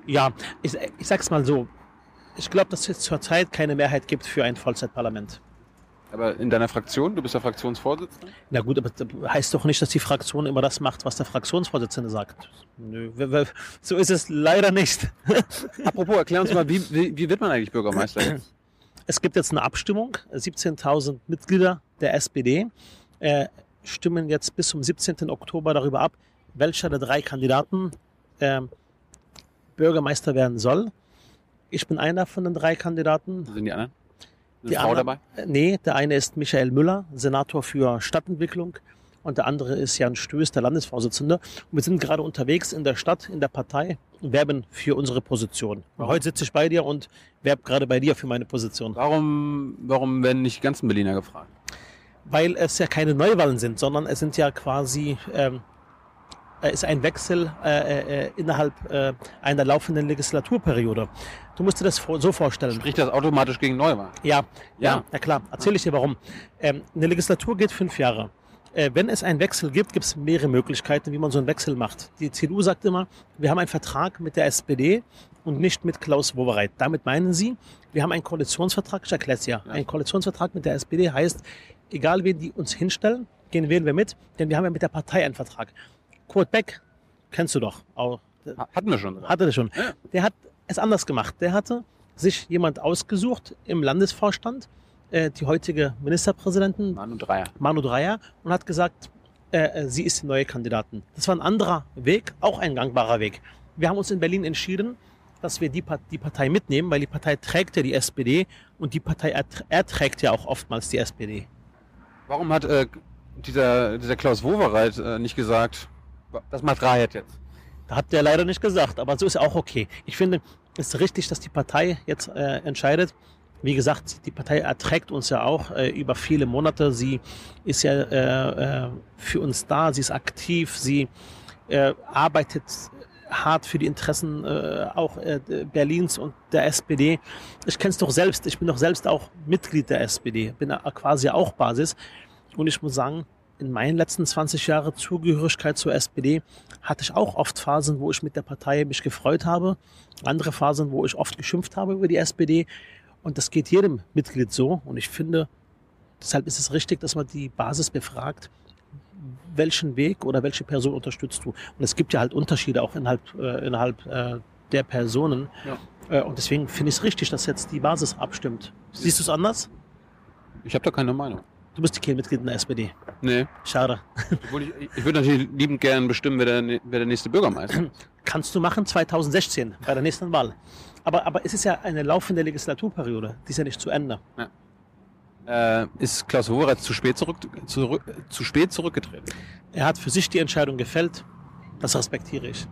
Ja, ich, ich sag's mal so. Ich glaube, dass es zurzeit keine Mehrheit gibt für ein Vollzeitparlament. Aber in deiner Fraktion, du bist ja Fraktionsvorsitzender. Na gut, aber das heißt doch nicht, dass die Fraktion immer das macht, was der Fraktionsvorsitzende sagt. Nö, so ist es leider nicht. Apropos, erklär uns mal, wie, wie, wie wird man eigentlich Bürgermeister jetzt? Es gibt jetzt eine Abstimmung. 17.000 Mitglieder der SPD äh, stimmen jetzt bis zum 17. Oktober darüber ab, welcher der drei Kandidaten äh, Bürgermeister werden soll. Ich bin einer von den drei Kandidaten. Sind die anderen? Die Frau dabei? Nee, der eine ist Michael Müller, Senator für Stadtentwicklung. Und der andere ist Jan Stöß, der Landesvorsitzende. Und wir sind gerade unterwegs in der Stadt, in der Partei und werben für unsere Position. Warum? Heute sitze ich bei dir und werbe gerade bei dir für meine Position. Warum, warum werden nicht die ganzen Berliner gefragt? Weil es ja keine Neuwahlen sind, sondern es sind ja quasi ähm, äh, ist ein Wechsel äh, äh, innerhalb äh, einer laufenden Legislaturperiode. Du musst dir das so vorstellen. Spricht das automatisch gegen Neuwahl? Ja, ja, Ja. ja klar. Erzähle ich dir warum. Ähm, eine Legislatur geht fünf Jahre. Äh, wenn es einen Wechsel gibt, gibt es mehrere Möglichkeiten, wie man so einen Wechsel macht. Die CDU sagt immer, wir haben einen Vertrag mit der SPD und nicht mit Klaus Wowereit. Damit meinen sie, wir haben einen Koalitionsvertrag, ich erkläre es ja. Ein Koalitionsvertrag mit der SPD heißt, egal wen die uns hinstellen, gehen wählen wir mit, denn wir haben ja mit der Partei einen Vertrag. Kurt Beck, kennst du doch, auch, Ha- Hatten wir schon. hatte das schon. Der hat es anders gemacht. Der hatte sich jemand ausgesucht im Landesvorstand, äh, die heutige Ministerpräsidentin Mann und Dreier. Manu Dreyer, und hat gesagt, äh, äh, sie ist die neue Kandidatin. Das war ein anderer Weg, auch ein gangbarer Weg. Wir haben uns in Berlin entschieden, dass wir die, die Partei mitnehmen, weil die Partei trägt ja die SPD und die Partei ertr- erträgt ja auch oftmals die SPD. Warum hat äh, dieser, dieser Klaus Wowereit äh, nicht gesagt, das macht Rahet jetzt? Hat der leider nicht gesagt, aber so ist auch okay. Ich finde, es ist richtig, dass die Partei jetzt äh, entscheidet. Wie gesagt, die Partei erträgt uns ja auch äh, über viele Monate. Sie ist ja äh, äh, für uns da, sie ist aktiv, sie äh, arbeitet hart für die Interessen äh, auch äh, Berlins und der SPD. Ich kenne es doch selbst, ich bin doch selbst auch Mitglied der SPD, bin da quasi auch Basis. Und ich muss sagen, in meinen letzten 20 Jahren Zugehörigkeit zur SPD hatte ich auch oft Phasen, wo ich mit der Partei mich gefreut habe, andere Phasen, wo ich oft geschimpft habe über die SPD. Und das geht jedem Mitglied so. Und ich finde, deshalb ist es richtig, dass man die Basis befragt, welchen Weg oder welche Person unterstützt du. Und es gibt ja halt Unterschiede auch innerhalb, äh, innerhalb äh, der Personen. Äh, und deswegen finde ich es richtig, dass jetzt die Basis abstimmt. Siehst du es anders? Ich habe da keine Meinung. Du bist kein Mitglied in der SPD. Nee. Schade. Obwohl ich, ich würde natürlich liebend gern bestimmen, wer der, wer der nächste Bürgermeister ist. Kannst du machen 2016 bei der nächsten Wahl. Aber, aber es ist ja eine laufende Legislaturperiode. Die ist ja nicht zu Ende. Äh, ist Klaus Wowereit zu spät, zurück, zurück, zu spät zurückgetreten? Er hat für sich die Entscheidung gefällt. Das respektiere ich.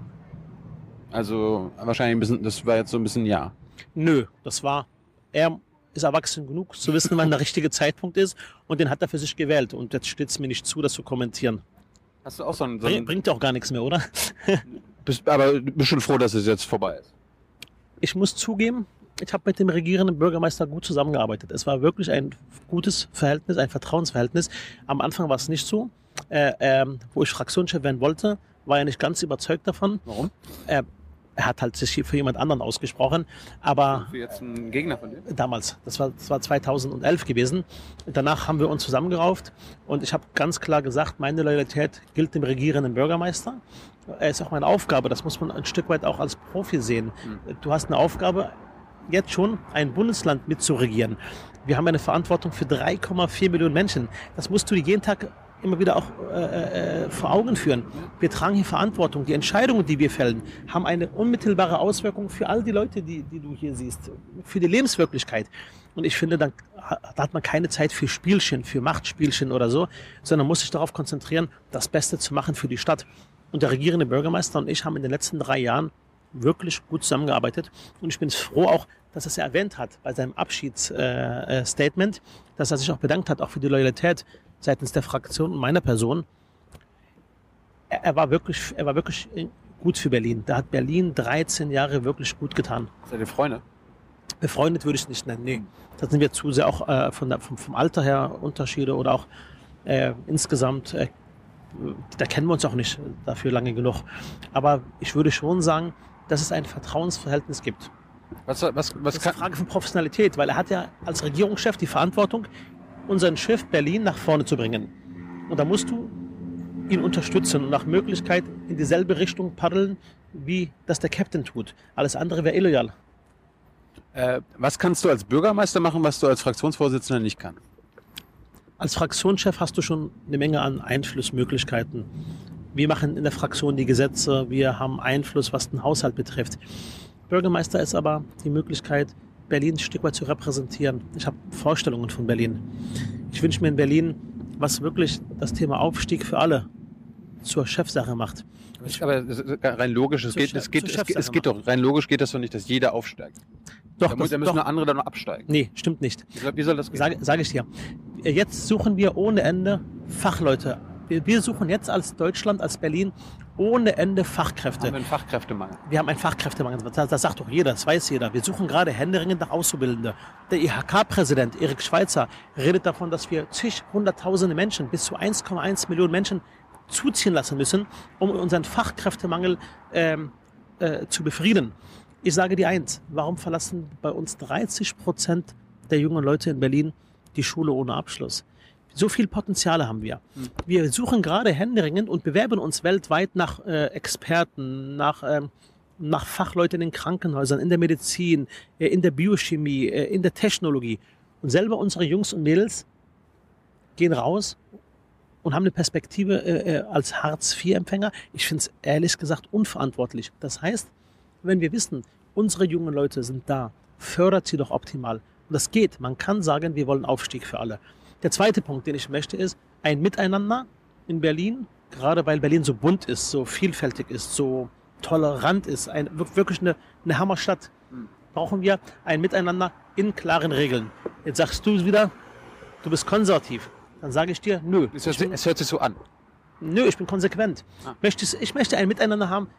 Also wahrscheinlich ein bisschen, das war jetzt so ein bisschen ja. Nö, das war, er ist erwachsen genug zu wissen, wann der richtige Zeitpunkt ist und den hat er für sich gewählt. Und jetzt steht es mir nicht zu, das zu kommentieren. Hast du auch so einen, so einen bringt ja auch gar nichts mehr, oder? bist, aber du bist schon froh, dass es jetzt vorbei ist. Ich muss zugeben, ich habe mit dem regierenden Bürgermeister gut zusammengearbeitet. Es war wirklich ein gutes Verhältnis, ein Vertrauensverhältnis. Am Anfang war es nicht so. Äh, ähm, wo ich Fraktionschef werden wollte, war er nicht ganz überzeugt davon. Warum? Er, er hat halt sich hier für jemand anderen ausgesprochen, aber Für jetzt ein Gegner von dir? damals, das war, das war 2011 gewesen. Danach haben wir uns zusammengerauft und ich habe ganz klar gesagt, meine Loyalität gilt dem regierenden Bürgermeister. Er ist auch meine Aufgabe, das muss man ein Stück weit auch als Profi sehen. Du hast eine Aufgabe, jetzt schon ein Bundesland mitzuregieren. Wir haben eine Verantwortung für 3,4 Millionen Menschen. Das musst du jeden Tag immer wieder auch äh, äh, vor Augen führen. Wir tragen hier Verantwortung. Die Entscheidungen, die wir fällen, haben eine unmittelbare Auswirkung für all die Leute, die, die du hier siehst, für die Lebenswirklichkeit. Und ich finde, dann, ha- da hat man keine Zeit für Spielchen, für Machtspielchen oder so, sondern muss sich darauf konzentrieren, das Beste zu machen für die Stadt. Und der regierende Bürgermeister und ich haben in den letzten drei Jahren wirklich gut zusammengearbeitet. Und ich bin froh auch, dass er es erwähnt hat bei seinem Abschiedsstatement, äh, Statement, dass er sich auch bedankt hat, auch für die Loyalität seitens der Fraktion und meiner Person. Er, er, war, wirklich, er war wirklich gut für Berlin. Da hat Berlin 13 Jahre wirklich gut getan. Seid ihr Freunde? Befreundet würde ich es nicht nennen, nee. Da sind wir zu sehr auch äh, von der, vom, vom Alter her Unterschiede oder auch äh, insgesamt, äh, da kennen wir uns auch nicht dafür lange genug. Aber ich würde schon sagen, dass es ein Vertrauensverhältnis gibt. Was, was, was Das ist eine Frage von Professionalität, weil er hat ja als Regierungschef die Verantwortung, unseren Schiff Berlin nach vorne zu bringen. Und da musst du ihn unterstützen und nach Möglichkeit in dieselbe Richtung paddeln, wie das der Captain tut. Alles andere wäre illoyal. äh, was kannst du als Bürgermeister machen, was du als Fraktionsvorsitzender nicht kannst? Als Fraktionschef hast du schon eine Menge an Einflussmöglichkeiten. Wir machen in der Fraktion die Gesetze, wir haben Einfluss, was den Haushalt betrifft. Bürgermeister ist aber die Möglichkeit, Berlin ein Stück weit zu repräsentieren. Ich habe Vorstellungen von Berlin. Ich wünsche mir in Berlin, was wirklich das Thema Aufstieg für alle zur Chefsache macht. Aber es ist rein logisch, es geht, es geht, es geht, es geht doch, rein logisch geht das doch nicht, dass jeder aufsteigt. Doch, Da, muss, das, da müssen doch nur andere dann noch absteigen. nee, stimmt nicht. Wie soll, wie soll das gehen? Sage sag ich dir. Jetzt suchen wir ohne Ende Fachleute. Wir, wir suchen jetzt als Deutschland, als Berlin ohne Ende Fachkräfte. Haben wir einen Fachkräftemangel. Wir haben einen Fachkräftemangel. Das, das sagt doch jeder, das weiß jeder. Wir suchen gerade händeringend nach Auszubildende. Der IHK-Präsident Erik Schweitzer redet davon, dass wir zig, hunderttausende Menschen, bis zu 1,1 Millionen Menschen zuziehen lassen müssen, um unseren Fachkräftemangel ähm, äh, zu befrieden. Ich sage dir eins, warum verlassen bei uns 30 Prozent der jungen Leute in Berlin die Schule ohne Abschluss? So viel Potenziale haben wir. Wir suchen gerade händeringend und bewerben uns weltweit nach äh, Experten, nach, ähm, nach Fachleuten in den Krankenhäusern, in der Medizin, äh, in der Biochemie, äh, in der Technologie. Und selber unsere Jungs und Mädels gehen raus und haben eine Perspektive äh als Hartz-IV-Empfänger. Ich finde es ehrlich gesagt unverantwortlich. Das heißt, wenn wir wissen, unsere jungen Leute sind da, fördert sie doch optimal. Und das geht. Man kann sagen, wir wollen Aufstieg für alle. Der zweite Punkt, den ich möchte, ist ein Miteinander in Berlin, gerade weil Berlin so bunt ist, so vielfältig ist, so tolerant ist, ein, wirklich eine, eine Hammerstadt, brauchen wir ein Miteinander in klaren Regeln. Jetzt sagst du wieder, du bist konservativ. Dann sage ich dir, nö. Es hört, es hört sich so an. Nö, ich bin konsequent. Ah. Ich möchte ein Miteinander haben,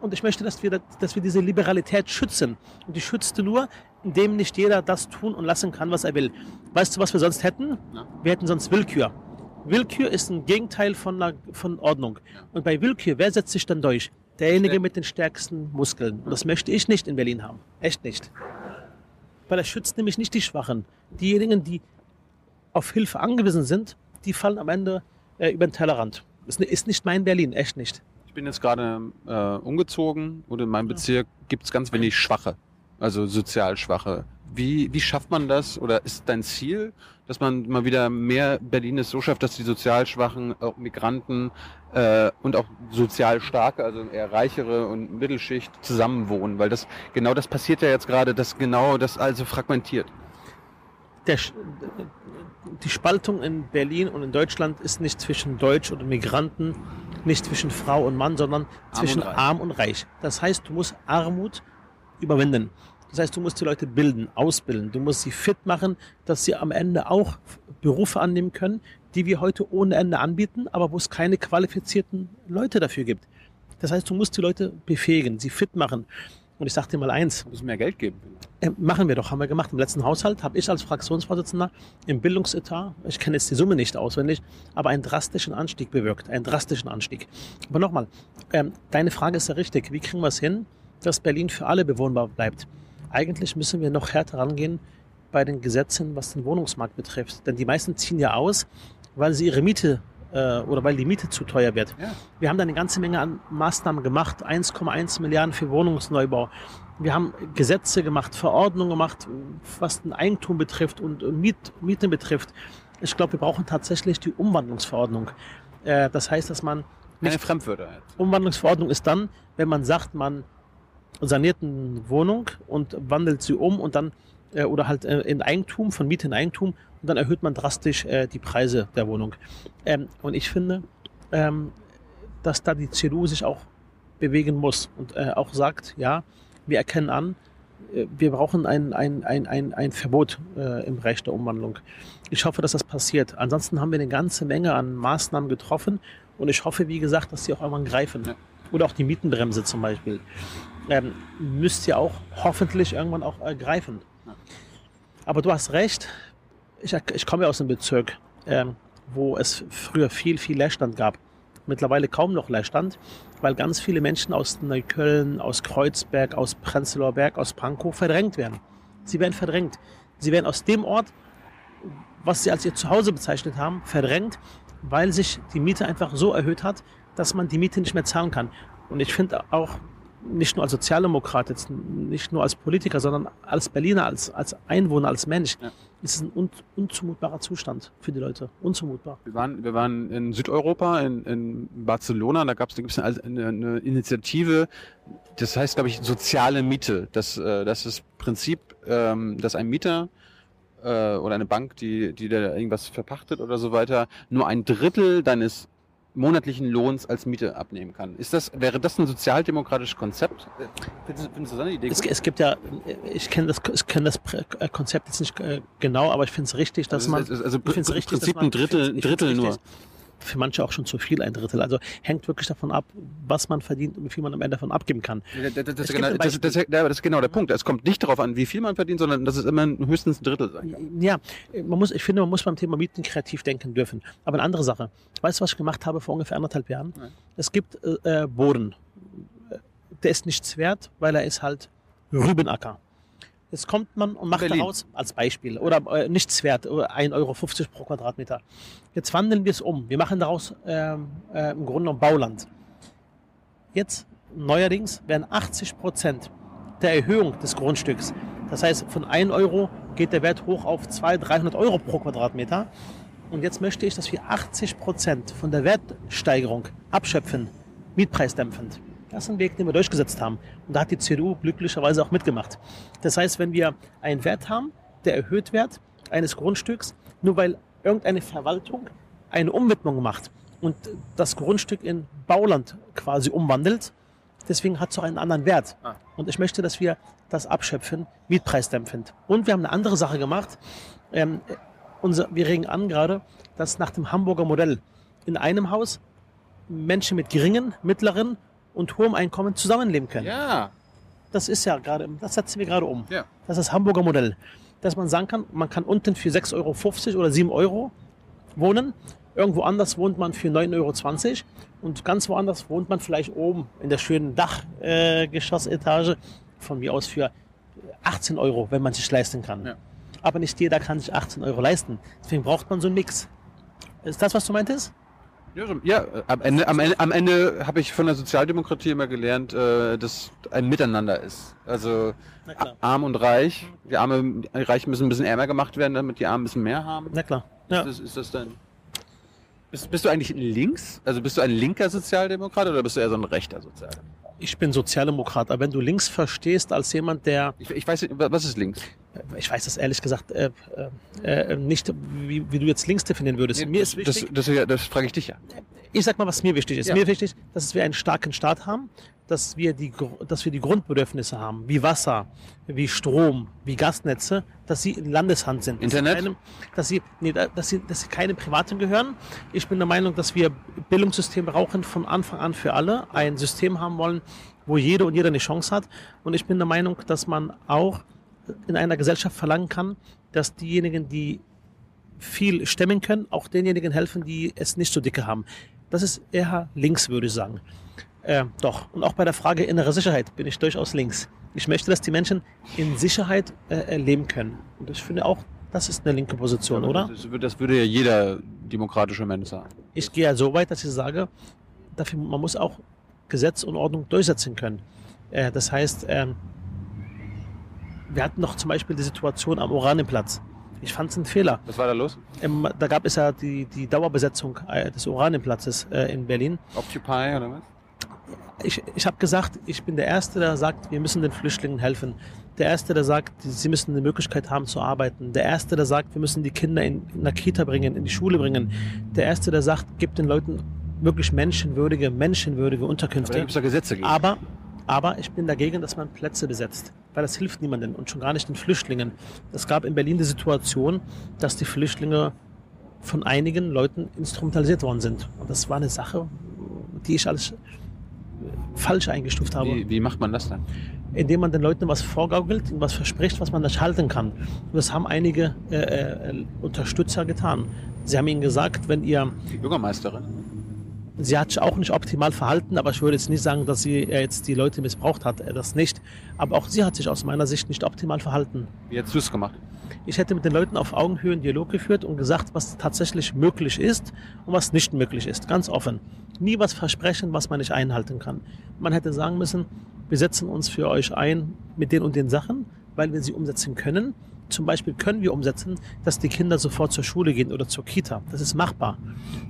und ich möchte, dass wir, dass wir diese Liberalität schützen. Und die schützt du nur, indem nicht jeder das tun und lassen kann, was er will. Weißt du, was wir sonst hätten? Ja. Wir hätten sonst Willkür. Willkür ist ein Gegenteil von, einer, von Ordnung. Und bei Willkür, wer setzt sich dann durch? Derjenige mit den stärksten Muskeln. Und das möchte ich nicht in Berlin haben. Echt nicht. Weil er schützt nämlich nicht die Schwachen. Diejenigen, die auf Hilfe angewiesen sind, die fallen am Ende äh, über den Tellerrand. Ist, ist nicht mein Berlin, echt nicht bin jetzt gerade äh, umgezogen und in meinem Bezirk gibt es ganz wenig Schwache, also sozial Schwache. Wie, wie schafft man das oder ist dein Ziel, dass man mal wieder mehr Berlin es so schafft, dass die sozial Schwachen, auch Migranten äh, und auch sozial Starke, also eher reichere und Mittelschicht zusammenwohnen? Weil das genau das passiert ja jetzt gerade, dass genau das also fragmentiert. Der, die Spaltung in Berlin und in Deutschland ist nicht zwischen Deutsch und Migranten, nicht zwischen Frau und Mann, sondern zwischen arm und, arm und reich. Das heißt, du musst Armut überwinden. Das heißt, du musst die Leute bilden, ausbilden. Du musst sie fit machen, dass sie am Ende auch Berufe annehmen können, die wir heute ohne Ende anbieten, aber wo es keine qualifizierten Leute dafür gibt. Das heißt, du musst die Leute befähigen, sie fit machen. Und ich sage dir mal eins. Muss mehr Geld geben. Äh, machen wir doch, haben wir gemacht. Im letzten Haushalt habe ich als Fraktionsvorsitzender im Bildungsetat, ich kenne jetzt die Summe nicht auswendig, aber einen drastischen Anstieg bewirkt. Einen drastischen Anstieg. Aber nochmal, ähm, deine Frage ist ja richtig. Wie kriegen wir es hin, dass Berlin für alle bewohnbar bleibt? Eigentlich müssen wir noch härter rangehen bei den Gesetzen, was den Wohnungsmarkt betrifft. Denn die meisten ziehen ja aus, weil sie ihre Miete äh, oder weil die Miete zu teuer wird. Ja. Wir haben da eine ganze Menge an Maßnahmen gemacht, 1,1 Milliarden für Wohnungsneubau. Wir haben Gesetze gemacht, Verordnungen gemacht, was den Eigentum betrifft und Miet, Mieten betrifft. Ich glaube, wir brauchen tatsächlich die Umwandlungsverordnung. Äh, das heißt, dass man nicht eine Fremdwörter. Umwandlungsverordnung ist dann, wenn man sagt, man saniert eine Wohnung und wandelt sie um und dann äh, oder halt äh, in Eigentum, von Miete in Eigentum und dann erhöht man drastisch äh, die Preise der Wohnung. Ähm, und ich finde, ähm, dass da die CDU sich auch bewegen muss und äh, auch sagt, ja, wir erkennen an, äh, wir brauchen ein, ein, ein, ein, ein Verbot äh, im Bereich der Umwandlung. Ich hoffe, dass das passiert. Ansonsten haben wir eine ganze Menge an Maßnahmen getroffen und ich hoffe, wie gesagt, dass sie auch irgendwann greifen. Ja. Oder auch die Mietenbremse zum Beispiel. Ähm, müsst ihr auch hoffentlich irgendwann auch ergreifen. Ja. Aber du hast recht, ich, ich komme ja aus einem Bezirk, ähm, wo es früher viel, viel Leerstand gab. Mittlerweile kaum noch Leerstand, weil ganz viele Menschen aus Neukölln, aus Kreuzberg, aus Prenzlauer Berg, aus Pankow verdrängt werden. Sie werden verdrängt. Sie werden aus dem Ort, was sie als ihr Zuhause bezeichnet haben, verdrängt, weil sich die Miete einfach so erhöht hat, dass man die Miete nicht mehr zahlen kann. Und ich finde auch, nicht nur als Sozialdemokrat, jetzt nicht nur als Politiker, sondern als Berliner, als, als Einwohner, als Mensch, ja. Ist es ein un, unzumutbarer Zustand für die Leute. Unzumutbar. Wir waren, wir waren in Südeuropa, in, in Barcelona, da gab es eine, eine, eine Initiative, das heißt, glaube ich, soziale Miete. Das, äh, das ist Prinzip, ähm, dass ein Mieter äh, oder eine Bank, die, die da irgendwas verpachtet oder so weiter, nur ein Drittel deines monatlichen Lohns als Miete abnehmen kann. Ist das, wäre das ein sozialdemokratisches Konzept? Findest du das eine Idee? Es, es, gibt ja, ich kenne das, ich kenne das äh, Konzept jetzt nicht äh, genau, aber ich finde es richtig, dass man, also, also ich richtig, Prinzip ein Drittel, ein Drittel nur. Für manche auch schon zu viel, ein Drittel. Also hängt wirklich davon ab, was man verdient und wie viel man am Ende davon abgeben kann. Das, das, das, genau, das ist genau der Punkt. Es kommt nicht darauf an, wie viel man verdient, sondern dass es immer höchstens ein Drittel sein kann. Ja, man muss, ich finde, man muss beim Thema Mieten kreativ denken dürfen. Aber eine andere Sache. Weißt du, was ich gemacht habe vor ungefähr anderthalb Jahren? Nein. Es gibt äh, äh, Boden. Der ist nichts wert, weil er ist halt Rübenacker. Jetzt kommt man und macht Berlin. daraus, als Beispiel, oder äh, nichts wert, oder 1,50 Euro pro Quadratmeter. Jetzt wandeln wir es um. Wir machen daraus ähm, äh, im Grunde genommen Bauland. Jetzt neuerdings werden 80 Prozent der Erhöhung des Grundstücks, das heißt von 1 Euro geht der Wert hoch auf 200, 300 Euro pro Quadratmeter. Und jetzt möchte ich, dass wir 80 Prozent von der Wertsteigerung abschöpfen, mietpreisdämpfend. Das ist ein Weg, den wir durchgesetzt haben. Und da hat die CDU glücklicherweise auch mitgemacht. Das heißt, wenn wir einen Wert haben, der erhöht wird, eines Grundstücks, nur weil irgendeine Verwaltung eine Umwidmung macht und das Grundstück in Bauland quasi umwandelt, deswegen hat es auch einen anderen Wert. Ah. Und ich möchte, dass wir das abschöpfen, mietpreisdämpfend. Und wir haben eine andere Sache gemacht. Ähm, unser, wir regen an gerade, dass nach dem Hamburger Modell in einem Haus Menschen mit geringen, mittleren und hohem Einkommen zusammenleben können. Ja, Das ist ja gerade, das setzen wir gerade um. ja. Das ist das Hamburger Modell. Dass man sagen kann, man kann unten für 6,50 Euro oder 7 Euro wohnen. Irgendwo anders wohnt man für 9,20 Euro. Und ganz woanders wohnt man vielleicht oben in der schönen Dachgeschossetage äh, von mir aus für 18 Euro, wenn man sich leisten kann. Ja. Aber nicht jeder kann sich 18 Euro leisten. Deswegen braucht man so einen Mix. Ist das, was du meintest? Ja, so- ja äh, am Ende, am Ende, am Ende habe ich von der Sozialdemokratie immer gelernt, äh, dass ein Miteinander ist. Also arm und reich. Die Arme, die Reichen müssen ein bisschen ärmer gemacht werden, damit die Armen ein bisschen mehr haben. Na klar. Ja. Ist, das, ist das dann? Bist, bist du eigentlich links? Also bist du ein linker Sozialdemokrat oder bist du eher so ein rechter Sozialdemokrat? Ich bin Sozialdemokrat, aber wenn du links verstehst als jemand, der Ich, ich weiß nicht, wa- was ist links? ich weiß das ehrlich gesagt äh, äh, äh, nicht, wie, wie du jetzt links definieren würdest. mir ist wichtig, das, das, das, das frage ich dich ja. ich sag mal, was mir wichtig ist. Ja. Mir ist wichtig, dass wir einen starken Staat haben, dass wir die, dass wir die Grundbedürfnisse haben, wie Wasser, wie Strom, wie Gasnetze, dass sie in Landeshand sind. Dass sie Internet? Keinem, dass sie, nee, da- dass sie, dass sie keine Privaten gehören. Ich bin der Meinung, dass wir Bildungssystem brauchen von Anfang an für alle, ein System haben wollen, wo jede und jeder eine Chance hat. Und ich bin der Meinung, dass man auch in einer Gesellschaft verlangen kann, dass diejenigen, die viel stemmen können, auch denjenigen helfen, die es nicht so dicke haben. Das ist eher links, würde ich sagen. Äh, doch. Und auch bei der Frage innere Sicherheit bin ich durchaus links. Ich möchte, dass die Menschen in Sicherheit äh, äh, leben können. Und ich finde auch, das ist eine linke Position, oder? Das, würde- das würde ja jeder demokratische Mensch sagen. Ich gehe ja so weit, dass ich sage, dafür, man muss auch Gesetz und Ordnung durchsetzen können. Äh, das heißt, ähm, wir hatten doch zum Beispiel die Situation am Oranienplatz. Ich fand es ein Fehler. Was war da los? Ähm, da gab es ja die, die Dauerbesetzung äh, des Oranienplatzes äh, in Berlin. Occupy oder was? Ich, ich habe gesagt, ich bin der Erste, der sagt, wir müssen den Flüchtlingen helfen. Der Erste, der sagt, sie müssen eine Möglichkeit haben zu arbeiten. Der Erste, der sagt, wir müssen die Kinder in, in der Kita bringen, in die Schule bringen. Der Erste, der sagt, gibt den Leuten wirklich menschenwürdige, menschenwürdige Aber da Unterkünfte. gibt es doch Gesetze gegen. Aber, aber ich bin dagegen, dass man Plätze besetzt, weil das hilft niemandem und schon gar nicht den Flüchtlingen. Es gab in Berlin die Situation, dass die Flüchtlinge von einigen Leuten instrumentalisiert worden sind. Und das war eine Sache, die ich als falsch eingestuft habe, Wie, wie macht man das dann? indem man den Leuten was vorgaukelt, ihnen was verspricht, was man nicht halten kann. Und das haben einige äh, äh, Unterstützer getan. Sie haben ihnen gesagt, wenn ihr Die Bürgermeisterin. Sie hat sich auch nicht optimal verhalten, aber ich würde jetzt nicht sagen, dass sie äh, jetzt die Leute missbraucht hat. äh, Das nicht. Aber auch sie hat sich aus meiner Sicht nicht optimal verhalten. Wie hast du es gemacht? Ich hätte mit den Leuten auf Augenhöhe einen Dialog geführt und gesagt, was tatsächlich möglich ist und was nicht möglich ist. Ganz offen. Nie was versprechen, was man nicht einhalten kann. Man hätte sagen müssen, wir setzen uns für euch ein mit den und den Sachen, weil wir sie umsetzen können. Zum Beispiel können wir umsetzen, dass die Kinder sofort zur Schule gehen oder zur Kita. Das ist machbar.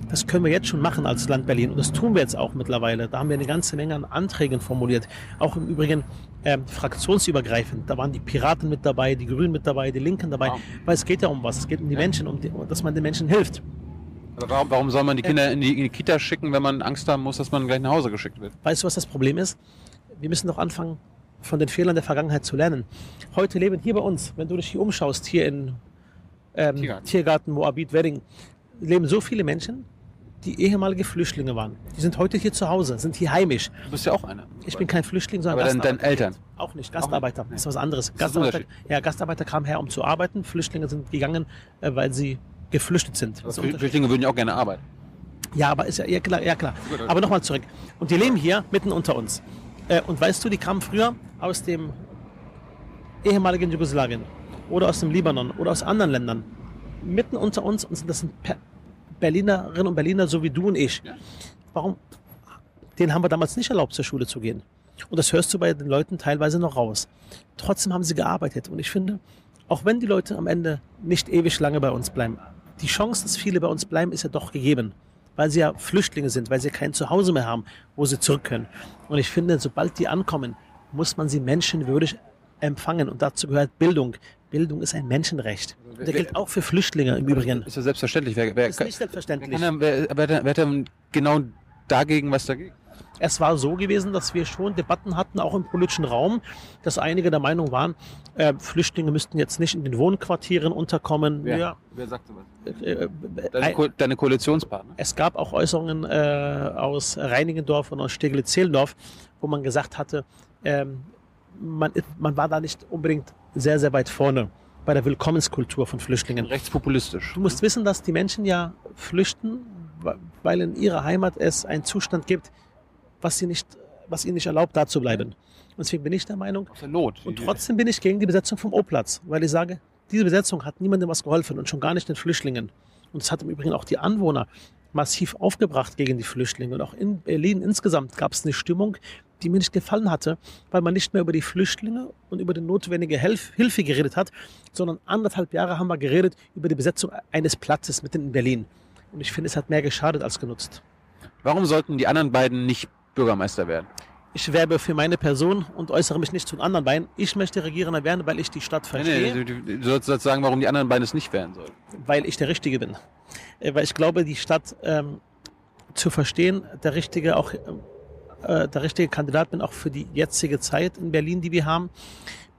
Das können wir jetzt schon machen als Land Berlin. Und das tun wir jetzt auch mittlerweile. Da haben wir eine ganze Menge an Anträgen formuliert. Auch im Übrigen ähm, fraktionsübergreifend. Da waren die Piraten mit dabei, die Grünen mit dabei, die Linken dabei. Wow. Weil es geht ja um was. Es geht um die Ja. Menschen, um die, dass man den Menschen hilft. Warum, warum soll man die Kinder in die, in die Kita schicken, wenn man Angst haben muss, dass man gleich nach Hause geschickt wird? Weißt du, was das Problem ist? Wir müssen doch anfangen, von den Fehlern der Vergangenheit zu lernen. Heute leben hier bei uns, wenn du dich hier umschaust, hier in ähm, Tiergarten. Tiergarten, Moabit, Wedding, leben so viele Menschen, die ehemalige Flüchtlinge waren. Die sind heute hier zu Hause, sind hier heimisch. Du bist ja auch einer. Ich bin kein Flüchtling, sondern Aber dann deine Gastarbeiter. Eltern. Auch nicht, Gastarbeiter. Auch nicht? Das ist was anderes. ist Gastarbeiter, ja, Gastarbeiter kamen her, um zu arbeiten. Flüchtlinge sind gegangen, äh, weil sie geflüchtet sind. Flüchtlinge würden ja auch gerne arbeiten. Ja, aber ist ja, ja klar, ja klar. Aber nochmal zurück. Und die leben hier mitten unter uns. Äh, und weißt du, die kamen früher aus dem ehemaligen Jugoslawien oder aus dem Libanon oder aus anderen Ländern. Mitten unter uns und das sind Berlinerinnen und Berliner, so wie du und ich. Warum? Denen haben wir damals nicht erlaubt, zur Schule zu gehen. Und das hörst du bei den Leuten teilweise noch raus. Trotzdem haben sie gearbeitet. Und ich finde, auch wenn die Leute am Ende nicht ewig lange bei uns bleiben, die Chance, dass viele bei uns bleiben, ist ja doch gegeben. Weil sie ja Flüchtlinge sind, weil sie kein Zuhause mehr haben, wo sie zurück können. Und ich finde, sobald die ankommen, muss man sie menschenwürdig empfangen. Und dazu gehört Bildung. Bildung ist ein Menschenrecht. Und der gilt auch für Flüchtlinge im Übrigen. Ist ja selbstverständlich. Wer, wer, Ist nicht selbstverständlich. kann, wer, wer, wer hat denn genau dagegen was dagegen? Es war so gewesen, dass wir schon Debatten hatten, auch im politischen Raum, dass einige der Meinung waren, äh, Flüchtlinge müssten jetzt nicht in den Wohnquartieren unterkommen. Wer, Ja, wer sagt sowas? äh, Deine, äh, Ko deine Koalitionspartner. es gab auch Äußerungen äh, aus Reinigendorf und aus Steglitz-Zehlendorf, wo man gesagt hatte, ähm, man, man war da nicht unbedingt sehr, sehr weit vorne bei der Willkommenskultur von Flüchtlingen. Rechtspopulistisch. Du musst wissen, dass die Menschen ja flüchten, weil in ihrer Heimat es einen Zustand gibt, was, sie nicht, was ihnen nicht erlaubt, da zu bleiben. Und deswegen bin ich der Meinung, Aus der Not. und trotzdem bin ich gegen die Besetzung vom O-Platz, weil ich sage, diese Besetzung hat niemandem was geholfen und schon gar nicht den Flüchtlingen. Und es hat im Übrigen auch die Anwohner massiv aufgebracht gegen die Flüchtlinge. Und auch in Berlin insgesamt gab es eine Stimmung, die mir nicht gefallen hatte, weil man nicht mehr über die Flüchtlinge und über die notwendige Helf Hilfe geredet hat, sondern anderthalb Jahre haben wir geredet über die Besetzung eines Platzes mitten in Berlin. Und ich finde, es hat mehr geschadet als genutzt. Warum sollten die anderen beiden nicht Bürgermeister werden? Ich werbe für meine Person und äußere mich nicht zu den anderen beiden. Ich möchte Regierender werden, weil ich die Stadt verstehe. Nee, nee, du, du sollst sagen, warum die anderen beiden es nicht werden sollen. weil ich der Richtige bin. Äh, Weil ich glaube, die Stadt ähm, zu verstehen, der richtige auch äh, der richtige Kandidat bin auch für die jetzige Zeit in Berlin, die wir haben.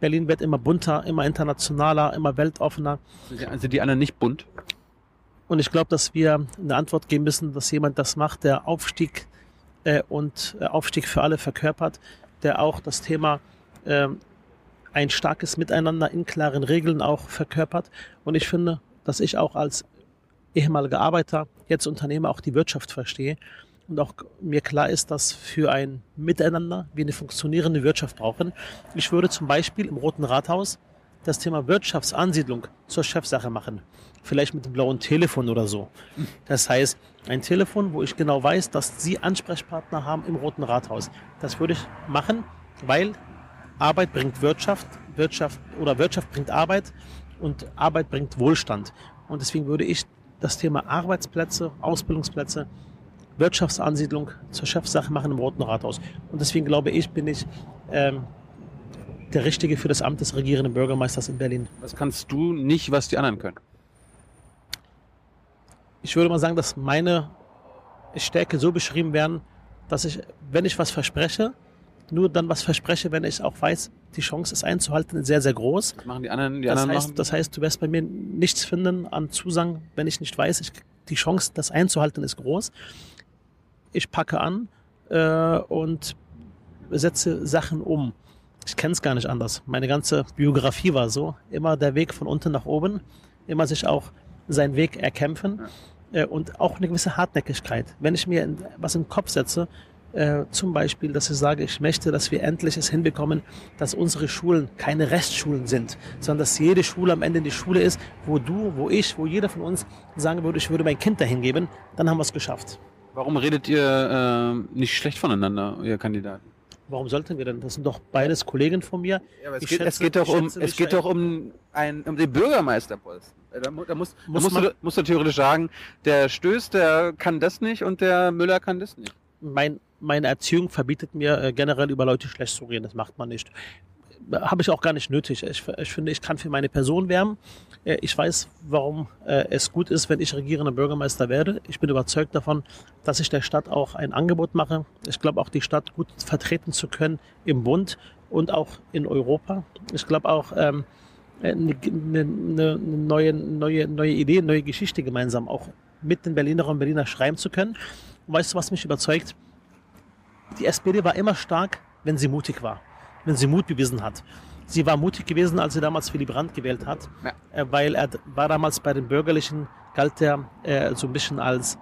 Berlin wird immer bunter, immer internationaler, immer weltoffener. Sind die, sind die anderen nicht bunt? Und ich glaube, dass wir eine Antwort geben müssen, dass jemand das macht, der Aufstieg äh, und äh, Aufstieg für alle verkörpert, der auch das Thema ähm, ein starkes Miteinander in klaren Regeln auch verkörpert. Und ich finde, dass ich auch als ehemaliger Arbeiter, jetzt Unternehmer, auch die Wirtschaft verstehe und auch mir klar ist, dass für ein Miteinander wir eine funktionierende Wirtschaft brauchen. Ich würde zum Beispiel im Roten Rathaus das Thema Wirtschaftsansiedlung zur Chefsache machen. Vielleicht mit dem blauen Telefon oder so. Das heißt, ein Telefon, wo ich genau weiß, dass Sie Ansprechpartner haben im Roten Rathaus. Das würde ich machen, weil Arbeit bringt Wirtschaft, Wirtschaft oder Wirtschaft bringt Arbeit und Arbeit bringt Wohlstand. Und deswegen würde ich das Thema Arbeitsplätze, Ausbildungsplätze, Wirtschaftsansiedlung zur Chefsache machen im Roten Rathaus. Und deswegen glaube ich, bin ich ähm, der Richtige für das Amt des regierenden Bürgermeisters in Berlin. Was kannst du nicht, was die anderen können? Ich würde mal sagen, dass meine Stärke so beschrieben werden, dass ich, wenn ich was verspreche, nur dann was verspreche, wenn ich auch weiß, die Chance, es einzuhalten, ist sehr, sehr groß. Was machen die anderen? Die Das anderen heißt, machen? das heißt, du wirst bei mir nichts finden an Zusagen, wenn ich nicht weiß, ich, die Chance, das einzuhalten, ist groß. Ich packe an äh, und setze Sachen um. Ich kenne es gar nicht anders. Meine ganze Biografie war so. Immer der Weg von unten nach oben, immer sich auch seinen Weg erkämpfen äh, und auch eine gewisse Hartnäckigkeit. Wenn ich mir in, was in den Kopf setze, äh, zum Beispiel, dass ich sage, ich möchte, dass wir endlich es hinbekommen, dass unsere Schulen keine Restschulen sind, sondern dass jede Schule am Ende die Schule ist, wo du, wo ich, wo jeder von uns sagen würde, ich würde mein Kind dahin geben, dann haben wir es geschafft. Warum redet ihr äh, nicht schlecht voneinander, ihr Kandidaten? Warum sollten wir denn? Das sind doch beides Kollegen von mir. Ja, aber es, geht, es schätze- geht doch um, es geht doch um, ein, um den Bürgermeisterposten. Äh, Da, da, muss, da Muss musst, man- du, musst du theoretisch sagen, der Stößt, der kann das nicht und der Müller kann das nicht. Mein, meine Erziehung verbietet mir äh, generell über Leute schlecht zu reden. Das macht man nicht. Habe ich auch gar nicht nötig. Ich, ich finde, ich kann für meine Person werben. Äh, Ich weiß, warum äh, es gut ist, wenn ich regierender Bürgermeister werde. Ich bin überzeugt davon, dass ich der Stadt auch ein Angebot mache. Ich glaube auch, die Stadt gut vertreten zu können im Bund und auch in Europa. Ich glaube auch, ähm, eine, eine, neue, neue, neue Idee, neue Geschichte gemeinsam auch mit den Berlinerinnen und Berliner schreiben zu können. Und weißt du, was mich überzeugt? Die SPD war immer stark, wenn sie mutig war, wenn sie Mut bewiesen hat. Sie war mutig gewesen, als sie damals Willy Brandt gewählt hat, Ja. äh, weil er war damals bei den Bürgerlichen, galt er äh, so ein bisschen als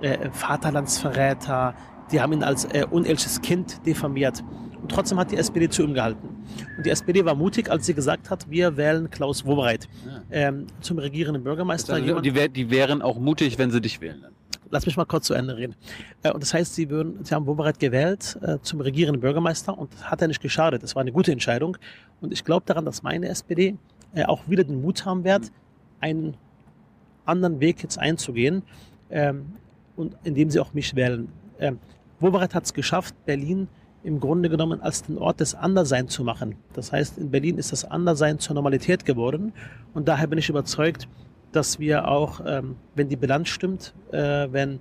äh, Vaterlandsverräter. Die haben ihn als äh, unehrliches Kind diffamiert. Und trotzdem hat die SPD zu ihm gehalten. Und die SPD war mutig, als sie gesagt hat, wir wählen Klaus Wowereit ähm, zum regierenden Bürgermeister. Also, die, wär, die wären auch mutig, wenn sie dich wählen. Lass mich mal kurz zu Ende reden. Äh, Und das heißt, sie, würden, sie haben Wowereit gewählt äh, zum regierenden Bürgermeister und das hat er nicht geschadet. Das war eine gute Entscheidung. Und ich glaube daran, dass meine SPD äh, auch wieder den Mut haben wird, einen anderen Weg jetzt einzugehen ähm, und indem sie auch mich wählen. Ähm, Wowereit hat es geschafft, Berlin im Grunde genommen als den Ort des Andersein zu machen. Das heißt, in Berlin ist das Andersein zur Normalität geworden und daher bin ich überzeugt, dass wir auch, ähm, wenn die Bilanz stimmt, äh, wenn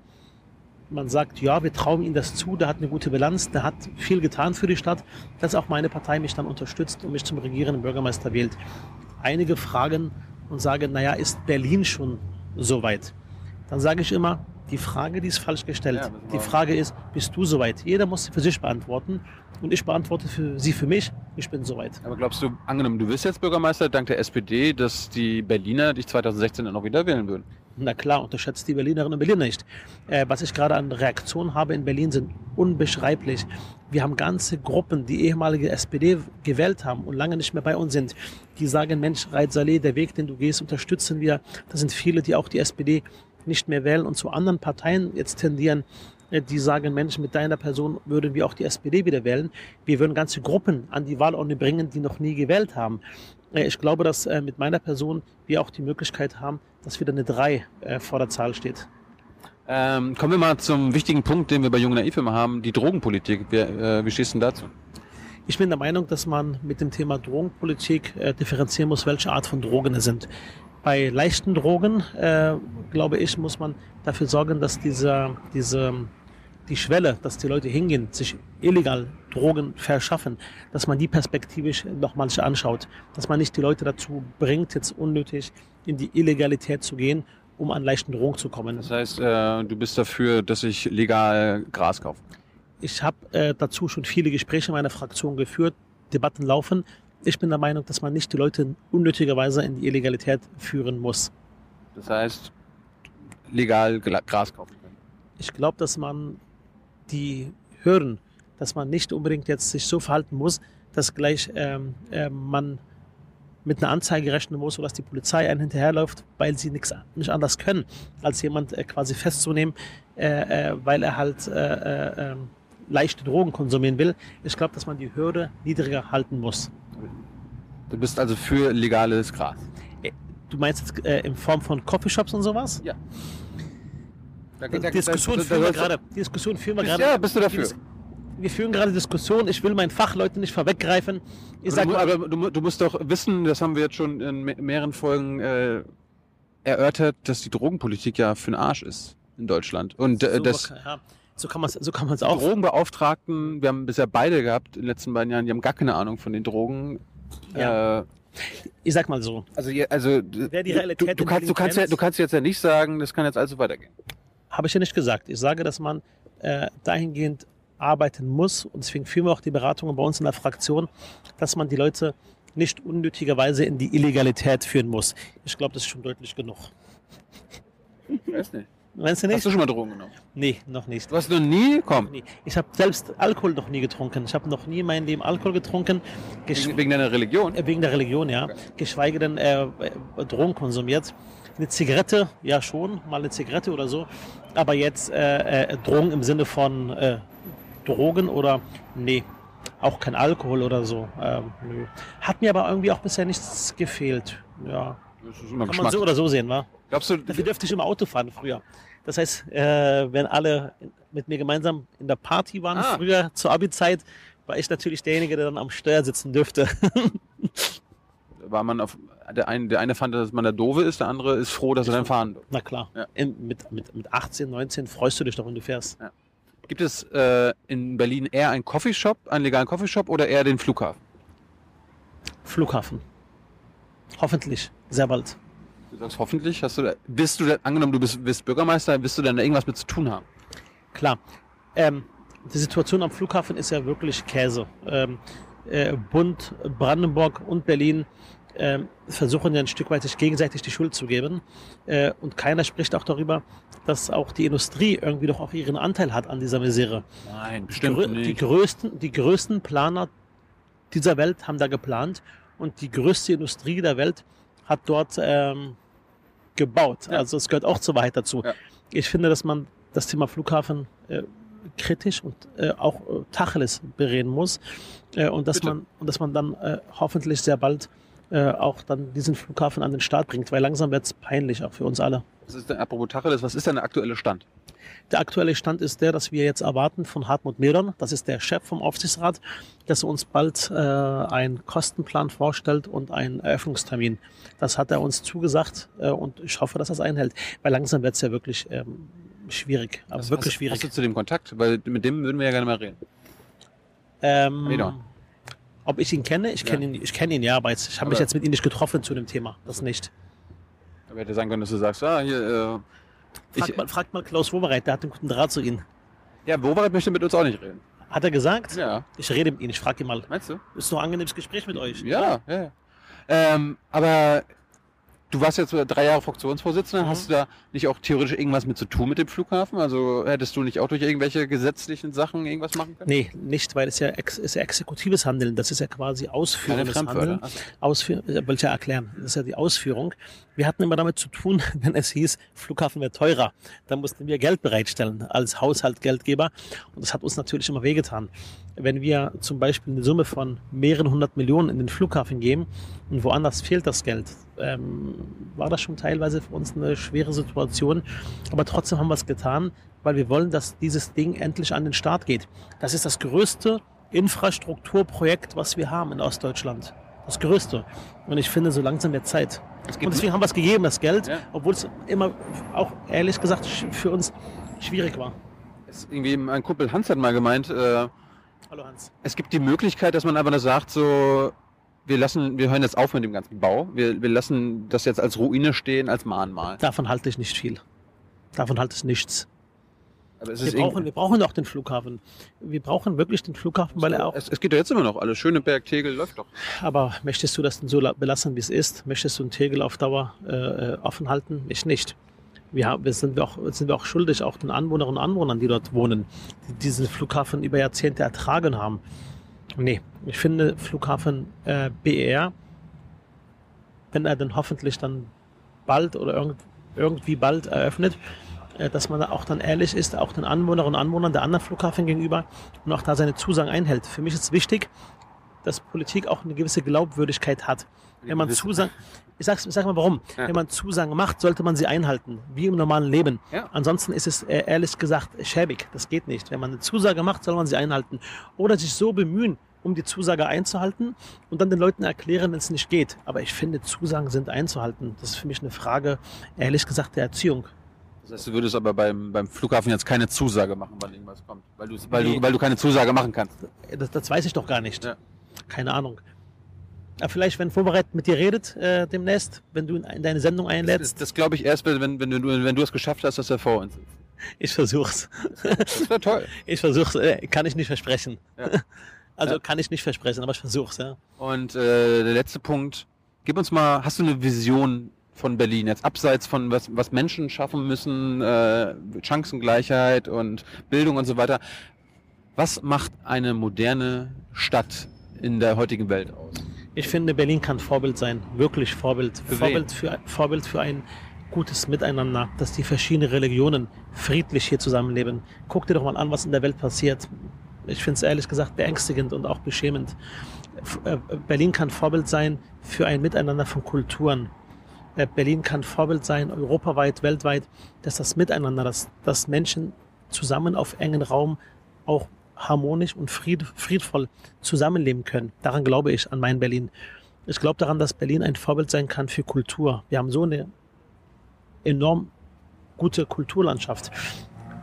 man sagt, ja, wir trauen ihm das zu, der hat eine gute Bilanz, der hat viel getan für die Stadt, dass auch meine Partei mich dann unterstützt und mich zum regierenden Bürgermeister wählt. Einige fragen und sagen, naja, ist Berlin schon so weit? Dann sage ich immer, die Frage, die ist falsch gestellt. Ja, die Frage ist, bist du soweit? Jeder muss sie für sich beantworten und ich beantworte für sie für mich, ich bin soweit. Aber glaubst du, angenommen, du wirst jetzt Bürgermeister dank der SPD, dass die Berliner dich 2016 dann auch wieder wählen würden? Na klar, unterschätzt die Berlinerinnen und Berliner nicht. Äh, was ich gerade an Reaktionen habe in Berlin, sind unbeschreiblich. Wir haben ganze Gruppen, die ehemalige SPD gewählt haben und lange nicht mehr bei uns sind, die sagen, Mensch, Reit Saleh, der Weg, den du gehst, unterstützen wir. Da sind viele, die auch die SPD nicht mehr wählen und zu anderen Parteien jetzt tendieren, äh, die sagen, Mensch, mit deiner Person würden wir auch die SPD wieder wählen. Wir würden ganze Gruppen an die Wahlurne bringen, die noch nie gewählt haben. Äh, Ich glaube, dass äh, mit meiner Person wir auch die Möglichkeit haben, dass wieder eine 3 äh, vor der Zahl steht. Ähm, kommen wir mal zum wichtigen Punkt, den wir bei Jung Naiv immer haben, die Drogenpolitik. Wie, äh, wie stehst du dazu? Ich bin der Meinung, dass man mit dem Thema Drogenpolitik äh, differenzieren muss, welche Art von Drogen es sind. Bei leichten Drogen, äh, glaube ich, muss man dafür sorgen, dass diese, diese, die Schwelle, dass die Leute hingehen, sich illegal Drogen verschaffen, dass man die perspektivisch nochmals anschaut, dass man nicht die Leute dazu bringt, jetzt unnötig in die Illegalität zu gehen, um an leichten Drogen zu kommen. Das heißt, äh, du bist dafür, dass ich legal Gras kaufe. Ich habe äh, dazu schon viele Gespräche in meiner Fraktion geführt, Debatten laufen. Ich bin der Meinung, dass man nicht die Leute unnötigerweise in die Illegalität führen muss. Das heißt, legal Gras kaufen können. Ich glaube, dass man die hören, dass man nicht unbedingt jetzt sich so verhalten muss, dass gleich ähm, äh, man mit einer Anzeige rechnen muss oder dass die Polizei einen hinterherläuft, weil sie nichts nicht anders können, als jemand äh, quasi festzunehmen, äh, äh, weil er halt äh, äh, ähm, leichte Drogen konsumieren will. Ich glaube, dass man die Hürde niedriger halten muss. Du bist also für legales Gras. Du meinst jetzt äh, in Form von Coffeeshops und sowas? Ja. Da, Diskussion führen wir gerade. Diskussion führen wir gerade. ja, bist du dafür? Wir führen gerade Diskussion. Ich will meinen Fachleuten nicht vorweggreifen. Ich sag aber, mal, du, aber du, du musst doch wissen, das haben wir jetzt schon in me- mehreren Folgen äh, erörtert, dass die Drogenpolitik ja für den Arsch ist in Deutschland. Und äh, so, das ja, so kann man es so kann man's auch. Drogenbeauftragten, wir haben bisher beide gehabt in den letzten beiden Jahren, die haben gar keine Ahnung von den Drogen. Ja. Äh, Ich sag mal so. also, also Wer die du, Realität du, kannst, du, kannst ja, du kannst jetzt ja nicht sagen, das kann jetzt also weitergehen. Habe ich ja nicht gesagt. Ich sage, dass man äh, dahingehend arbeiten muss. Und deswegen führen wir auch die Beratungen bei uns in der Fraktion, dass man die Leute nicht unnötigerweise in die Illegalität führen muss. Ich glaube, das ist schon deutlich genug. Ich weiß nicht. Meinst du Hast nicht? du schon mal Drogen genommen? Nee, noch nicht. Du hast noch nie? Komm. Nie. Ich habe selbst Alkohol noch nie getrunken. Ich habe noch nie in meinem Leben Alkohol getrunken. Wegen, wegen deiner Religion? äh, wegen der Religion, ja. Okay. Geschweige denn äh, äh, Drogen konsumiert. Eine Zigarette, ja schon, mal eine Zigarette oder so. Aber jetzt äh, äh, Drogen im Sinne von äh, Drogen oder nee, auch kein Alkohol oder so. Ähm, nö. Hat mir aber irgendwie auch bisher nichts gefehlt. Ja, Das ist immer kann man so oder so sehen, wa? Glaubst du, Dafür dürfte ich immer Auto fahren früher. Das heißt, äh, wenn alle mit mir gemeinsam in der Party waren, Ah. früher zur Abi-Zeit, war ich natürlich derjenige, der dann am Steuer sitzen dürfte. war man auf der eine, der eine fand, dass man der Doofe ist, der andere ist froh, dass er dann fahren durfte. Na klar. Ja. In, mit, mit, mit 18, 19 freust du dich doch, wenn du fährst. Gibt es äh, in Berlin eher einen Coffeeshop, einen legalen Coffeeshop oder eher den Flughafen? Flughafen. Hoffentlich. Sehr bald. Du sagst hoffentlich, hast du da, bist du, da, angenommen du bist, bist Bürgermeister, wirst du dann da irgendwas mit zu tun haben? Klar. Ähm, die Situation am Flughafen ist ja wirklich Käse. Ähm, äh, Bund, Brandenburg und Berlin äh, versuchen ja ein Stück weit sich gegenseitig die Schuld zu geben. Äh, und keiner spricht auch darüber, dass auch die Industrie irgendwie doch auch ihren Anteil hat an dieser Misere. Nein, Die, bestimmt grö- nicht. die, größten, die größten Planer dieser Welt haben da geplant und die größte Industrie der Welt hat dort ähm, gebaut. Ja. Also es gehört auch zur Wahrheit dazu. Ja. Ich finde, dass man das Thema Flughafen äh, kritisch und äh, auch äh, Tacheles bereden muss äh, und dass Bitte. man und dass man dann äh, hoffentlich sehr bald äh, auch dann diesen Flughafen an den Start bringt, weil langsam wird es peinlich auch für uns alle. was ist denn, apropos Tacheles, was ist denn der aktuelle Stand? Der aktuelle Stand ist der, dass wir jetzt erwarten von Hartmut Medon, das ist der Chef vom Aufsichtsrat, dass er uns bald äh, einen Kostenplan vorstellt und einen Eröffnungstermin. Das hat er uns zugesagt äh, und ich hoffe, dass er es einhält, weil langsam wird es ja wirklich ähm, schwierig, aber Was- wirklich hast, schwierig. Hast du zu dem Kontakt? Weil mit dem würden wir ja gerne mal reden. Ähm, Medon. ob ich ihn kenne? Ich kenne ihn, ich kenne ihn ja, aber jetzt, ich habe mich Aber- jetzt mit ihm nicht getroffen zu dem Thema. Das nicht. Da hätte sein können, dass du sagst, ah, hier, äh, Fragt, ich, mal, fragt mal Klaus Wowereit, der hat einen guten Draht zu Ihnen. ja, Wowereit möchte mit uns auch nicht reden. Hat er gesagt? Ja, Ich rede mit ihm, ich frage ihn mal. meinst du? Ist doch ein angenehmes Gespräch mit euch. Ja, ja. ja. Ähm, aber du warst jetzt drei Jahre Fraktionsvorsitzender. Mhm. Hast du da nicht auch theoretisch irgendwas mit zu tun mit dem Flughafen? Also hättest du nicht auch durch irgendwelche gesetzlichen Sachen irgendwas machen können? Nee, nicht, weil es ja, ex, ist ja exekutives Handeln. Das ist ja quasi ausführendes. Handeln. Ausführ äh, will ich ja erklären. Das ist ja die Ausführung. Wir hatten immer damit zu tun, wenn es hieß, Flughafen wird teurer. Dann mussten wir Geld bereitstellen als Haushalt Geldgeber. Und das hat uns natürlich immer wehgetan. Wenn wir zum Beispiel eine Summe von mehreren hundert Millionen in den Flughafen geben und woanders fehlt das Geld, ähm, war das schon teilweise für uns eine schwere Situation. Aber trotzdem haben wir es getan, weil wir wollen, dass dieses Ding endlich an den Start geht. Das ist das größte Infrastrukturprojekt, was wir haben in Ostdeutschland. Das größte. Und ich finde, so langsam wird Zeit. Und deswegen haben wir es gegeben, das Geld, Ja. obwohl es immer auch ehrlich gesagt für uns schwierig war. es, irgendwie mein Kumpel Hans hat mal gemeint, äh, Hallo Hans. es gibt die Möglichkeit, dass man einfach nur sagt, so, wir lassen, wir hören jetzt auf mit dem ganzen Bau. Wir, wir lassen das jetzt als Ruine stehen, als Mahnmal. Davon halte ich nicht viel. Davon halte ich nichts. Aber es Wir ist brauchen, wir brauchen doch den Flughafen. Wir brauchen wirklich den Flughafen, weil er auch. es, es geht doch jetzt immer noch alles. Schöneberg, Tegel läuft doch. Aber möchtest du das denn so la- belassen, wie es ist? Möchtest du einen Tegel auf Dauer äh, äh, offen halten? Ich nicht. Wir, haben, wir, sind, wir auch, sind wir auch schuldig, auch den Anwohnerinnen und Anwohnern, die dort wohnen, die diesen Flughafen über Jahrzehnte ertragen haben. Nee, ich finde Flughafen äh, BER, wenn er dann hoffentlich dann bald oder irgend, irgendwie bald eröffnet, äh, dass man da auch dann ehrlich ist, auch den Anwohnerinnen und Anwohnern der anderen Flughafen gegenüber und auch da seine Zusagen einhält. Für mich ist wichtig, dass Politik auch eine gewisse Glaubwürdigkeit hat. Wenn man Zusagen, ich sag's, ich sag mal warum. Ja. Wenn man Zusagen macht, sollte man sie einhalten, wie im normalen Leben. Ja. Ansonsten ist es äh, ehrlich gesagt schäbig. Das geht nicht. Wenn man eine Zusage macht, soll man sie einhalten. Oder sich so bemühen, um die Zusage einzuhalten und dann den Leuten erklären, wenn es nicht geht. Aber ich finde, Zusagen sind einzuhalten. Das ist für mich eine Frage, ehrlich gesagt, der Erziehung. Das heißt, du würdest aber beim, beim Flughafen jetzt keine Zusage machen, wann irgendwas kommt. Weil du, weil Nee. du, weil du keine Zusage machen kannst. Das, das weiß ich doch gar nicht. Ja. Keine Ahnung. Aber vielleicht, wenn Vorbereit mit dir redet äh, demnächst, wenn du ihn in deine Sendung Das, einlädst, das glaube ich erst, wenn, wenn, du, wenn du es geschafft hast, dass er vor uns sitzt. ich versuch's. Das wäre toll. Ich versuch's, äh, kann ich nicht versprechen. Ja. Also Ja. kann ich nicht versprechen, aber ich versuch's, ja. Und äh, der letzte Punkt. Gib uns mal, hast du eine Vision von Berlin jetzt abseits von was, was Menschen schaffen müssen, äh, Chancengleichheit und Bildung und so weiter? Was macht eine moderne Stadt in der heutigen Welt aus? Ich finde, Berlin kann Vorbild sein, wirklich Vorbild. Für Vorbild, für, Vorbild für ein gutes Miteinander, dass die verschiedenen Religionen friedlich hier zusammenleben. Guck dir doch mal an, was in der Welt passiert. Ich finde es ehrlich gesagt beängstigend und auch beschämend. Äh, Berlin kann Vorbild sein für ein Miteinander von Kulturen. Äh, Berlin kann Vorbild sein, europaweit, weltweit, dass das Miteinander, dass, dass Menschen zusammen auf engen Raum auch harmonisch und fried, friedvoll zusammenleben können. Daran glaube ich, an mein Berlin. Ich glaube daran, dass Berlin ein Vorbild sein kann für Kultur. Wir haben so eine enorm gute Kulturlandschaft.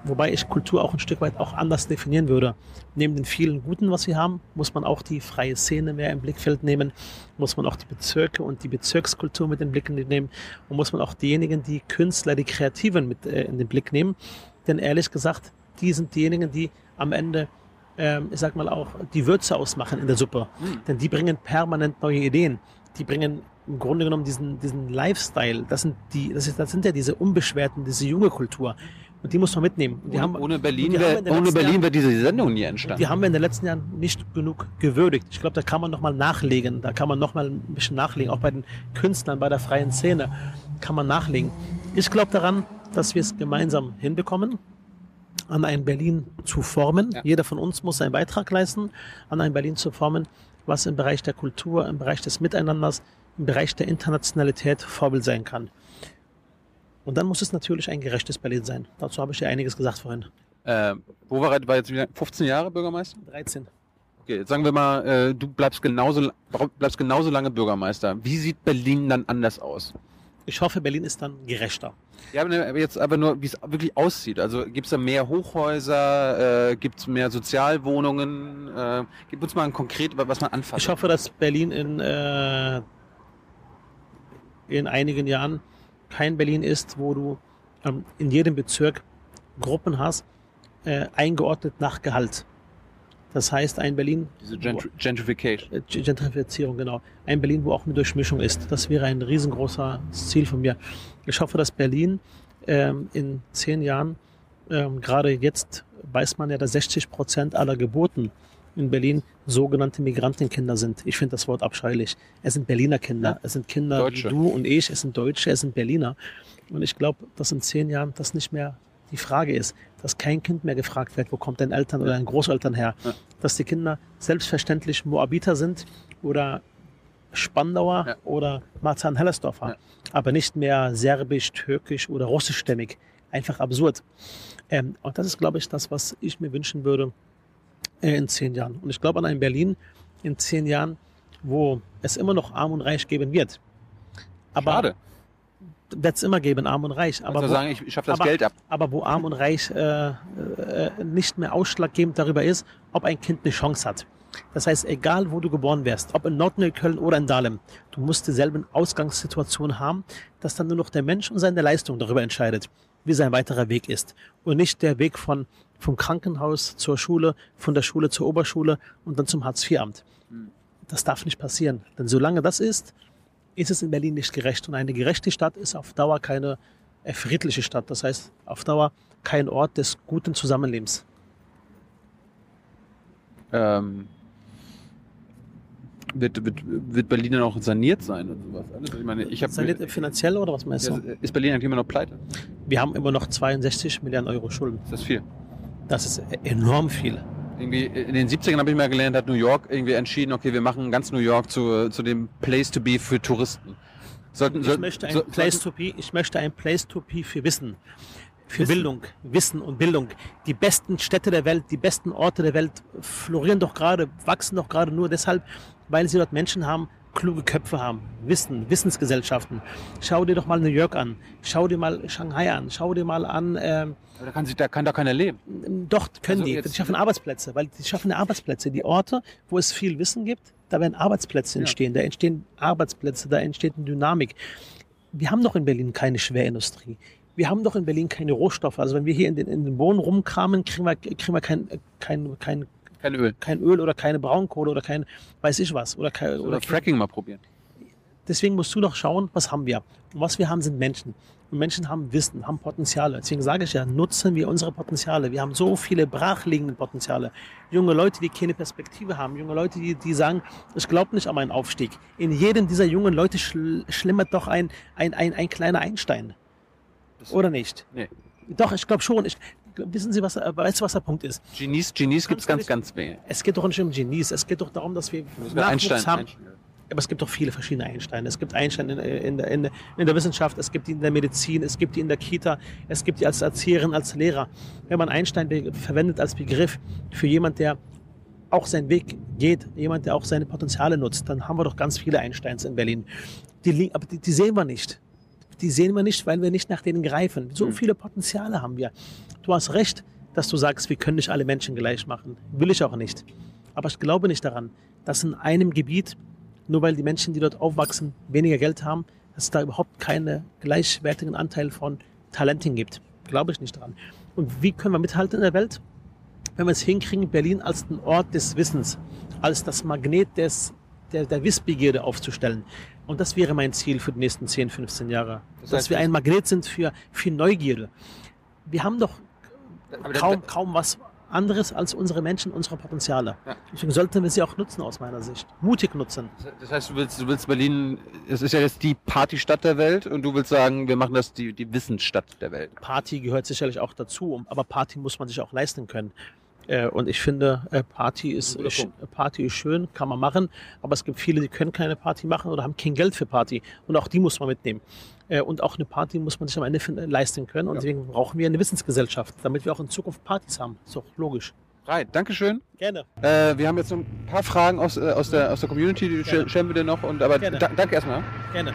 Wobei ich Kultur auch ein Stück weit auch anders definieren würde. Neben den vielen Guten, was wir haben, muss man auch die freie Szene mehr im Blickfeld nehmen, muss man auch die Bezirke und die Bezirkskultur mit in den Blick nehmen und muss man auch diejenigen, die Künstler, die Kreativen mit äh, in den Blick nehmen. Denn ehrlich gesagt, die sind diejenigen, die am Ende, ähm, ich sag mal auch, die Würze ausmachen in der Suppe. Mhm. Denn die bringen permanent neue Ideen. Die bringen im Grunde genommen diesen, diesen Lifestyle. Das sind die, das, ist, das sind ja diese unbeschwerten, diese junge Kultur. Und die muss man mitnehmen. ohne, haben, ohne Berlin, wär, ohne Berlin wäre diese Sendung nie entstanden. Die haben wir in den letzten Jahren nicht genug gewürdigt. Ich glaube, da kann man noch mal nachlegen. Da kann man noch mal ein bisschen nachlegen. Auch bei den Künstlern, bei der freien Szene kann man nachlegen. Ich glaube daran, dass wir es gemeinsam hinbekommen, an ein Berlin zu formen. Ja. Jeder von uns muss seinen Beitrag leisten, an ein Berlin zu formen, was im Bereich der Kultur, im Bereich des Miteinanders, im Bereich der Internationalität Vorbild sein kann. Und dann muss es natürlich ein gerechtes Berlin sein. Dazu habe ich ja einiges gesagt vorhin. Äh, Wowereit war jetzt wieder 15 Jahre Bürgermeister? 13. Okay, jetzt sagen wir mal, äh, du bleibst genauso, bleibst genauso lange Bürgermeister. Wie sieht Berlin dann anders aus? Ich hoffe, Berlin ist dann gerechter. Ja, aber jetzt aber nur, wie es wirklich aussieht. Also gibt es da mehr Hochhäuser, äh, gibt es mehr Sozialwohnungen? Äh, gib uns mal ein konkret, was man anfasst. Ich hoffe, dass Berlin in, äh, in einigen Jahren kein Berlin ist, wo du ähm, in jedem Bezirk Gruppen hast, äh, eingeordnet nach Gehalt. Das heißt, ein Berlin. Diese Gentr Gentrification. Äh, Gentrifizierung, genau. Ein Berlin, wo auch eine Durchmischung ist. Das wäre ein riesengroßer Ziel von mir. Ich hoffe, dass Berlin ähm, in zehn Jahren, ähm, gerade jetzt weiß man ja, dass 60 Prozent aller Geburten in Berlin sogenannte Migrantenkinder sind. Ich finde das Wort abscheulich. Es sind Berliner Kinder. Ja. Es sind Kinder Deutsche. wie du und ich. Es sind Deutsche, es sind Berliner. Und ich glaube, dass in zehn Jahren das nicht mehr die Frage ist, dass kein Kind mehr gefragt wird, wo kommt dein Eltern oder dein Großeltern her. Ja. Dass die Kinder selbstverständlich Moabiter sind oder Spandauer ja. oder Marzahn-Hellersdorfer. Ja. Aber nicht mehr serbisch, türkisch oder russischstämmig. Einfach absurd. Ähm, und das ist, glaube ich, das, was ich mir wünschen würde, äh, in zehn Jahren. Und ich glaube an ein Berlin in zehn Jahren, wo es immer noch arm und reich geben wird. Aber Schade. Wird es immer geben, arm und reich. Aber wo, sagen, ich, ich schaffe das aber, Geld ab. Aber wo arm und reich äh, äh, nicht mehr ausschlaggebend darüber ist, ob ein Kind eine Chance hat. Das heißt, egal wo du geboren wärst, ob in Nordneukölln oder in Dahlem, du musst dieselben Ausgangssituationen haben, dass dann nur noch der Mensch und seine Leistung darüber entscheidet, wie sein weiterer Weg ist. Und nicht der Weg von vom Krankenhaus zur Schule, von der Schule zur Oberschule und dann zum Hartz-IV-Amt. Das darf nicht passieren. Denn solange das ist, ist es in Berlin nicht gerecht. Und eine gerechte Stadt ist auf Dauer keine friedliche Stadt. Das heißt, auf Dauer kein Ort des guten Zusammenlebens. Ähm, wird, wird, wird Berlin dann auch saniert sein und sowas? Alles? Ich meine, ich saniert mir, finanziell oder was meinst du? Ist Berlin eigentlich immer noch pleite? Wir haben immer noch 62 Milliarden Euro Schulden. Ist das viel? Das ist enorm viel. Irgendwie in den 70ern habe ich mal gelernt, hat New York irgendwie entschieden, okay, wir machen ganz New York zu, zu dem Place to be für Touristen. Sollten, ich, möchte ein so, Place to be, ich möchte ein Place to be für Wissen. Für Wissen. Bildung, Wissen und Bildung. Die besten Städte der Welt, die besten Orte der Welt florieren doch gerade, wachsen doch gerade nur deshalb, weil sie dort Menschen haben, kluge Köpfe haben, Wissen, Wissensgesellschaften. Schau dir doch mal New York an, schau dir mal Shanghai an, schau dir mal an. Ähm, da kann, sich, da kann da keiner leben. Doch, können also die. Die schaffen Arbeitsplätze, weil die schaffen Arbeitsplätze. Die Orte, wo es viel Wissen gibt, da werden Arbeitsplätze entstehen. Ja. Da entstehen Arbeitsplätze, da entsteht eine Dynamik. Wir haben doch in Berlin keine Schwerindustrie. Wir haben doch in Berlin keine Rohstoffe. Also wenn wir hier in den, in den Boden rumkramen, kriegen wir, kriegen wir kein, kein, kein kein Öl. Kein Öl oder keine Braunkohle oder kein weiß ich was. Oder, kein, oder, oder Fracking mal probieren. Deswegen musst du doch schauen, was haben wir. Und was wir haben, sind Menschen. Und Menschen haben Wissen, haben Potenziale. Deswegen sage ich ja, nutzen wir unsere Potenziale. Wir haben so viele brachliegende Potenziale. Junge Leute, die keine Perspektive haben. Junge Leute, die, die sagen, ich glaube nicht an meinen Aufstieg. In jedem dieser jungen Leute schl schlimmert doch ein, ein, ein, ein kleiner Einstein. Oder nicht? Nee. Doch, ich glaube schon. Ich, wissen Sie, was, äh, weißt du, was der Punkt ist? Genies, Genies gibt es ganz, ganz wenig. Es geht doch nicht um Genies, es geht doch darum, dass wir Nachwuchs Einstein, haben. Einstein. Aber es gibt doch viele verschiedene Einsteine. Es gibt Einsteine in, in, der, in, der, in der Wissenschaft, es gibt die in der Medizin, es gibt die in der Kita, es gibt die als Erzieherin, als Lehrer. Wenn man Einstein verwendet als Begriff für jemand, der auch seinen Weg geht, jemand, der auch seine Potenziale nutzt, dann haben wir doch ganz viele Einsteins in Berlin. Die, aber die, die sehen wir nicht die sehen wir nicht, weil wir nicht nach denen greifen. So Mhm. viele Potenziale haben wir. Du hast recht, dass du sagst, wir können nicht alle Menschen gleich machen. Will ich auch nicht. Aber ich glaube nicht daran, dass in einem Gebiet, nur weil die Menschen, die dort aufwachsen, weniger Geld haben, dass es da überhaupt keinen gleichwertigen Anteil von Talenten gibt. Glaube ich nicht daran. Und wie können wir mithalten in der Welt? Wenn wir es hinkriegen, Berlin als den Ort des Wissens, als das Magnet des, der, der Wissbegierde aufzustellen. Und das wäre mein Ziel für die nächsten 10, 15 Jahre. Das dass heißt, wir ein Magnet sind für, für Neugierde. Wir haben doch kaum, kaum was anderes als unsere Menschen, unsere Potenziale. Ja. Deswegen sollten wir sie auch nutzen aus meiner Sicht. Mutig nutzen. Das heißt, du willst, du willst Berlin, es ist ja jetzt die Partystadt der Welt und du willst sagen, wir machen das die, die Wissensstadt der Welt. Party gehört sicherlich auch dazu, aber Party muss man sich auch leisten können. Äh, Und ich finde, äh, Party ist. Party ist schön, kann man machen, aber es gibt viele, die können keine Party machen oder haben kein Geld für Party. Und auch die muss man mitnehmen. Äh, Und auch eine Party muss man sich am Ende leisten können. Und Ja. deswegen brauchen wir eine Wissensgesellschaft, damit wir auch in Zukunft Partys haben. Ist doch logisch. Right, Dankeschön. Gerne. Wir haben jetzt noch ein paar Fragen aus, aus, der, aus der Community, die Gerne. stellen wir dir noch. Und, aber da, danke erstmal. Gerne.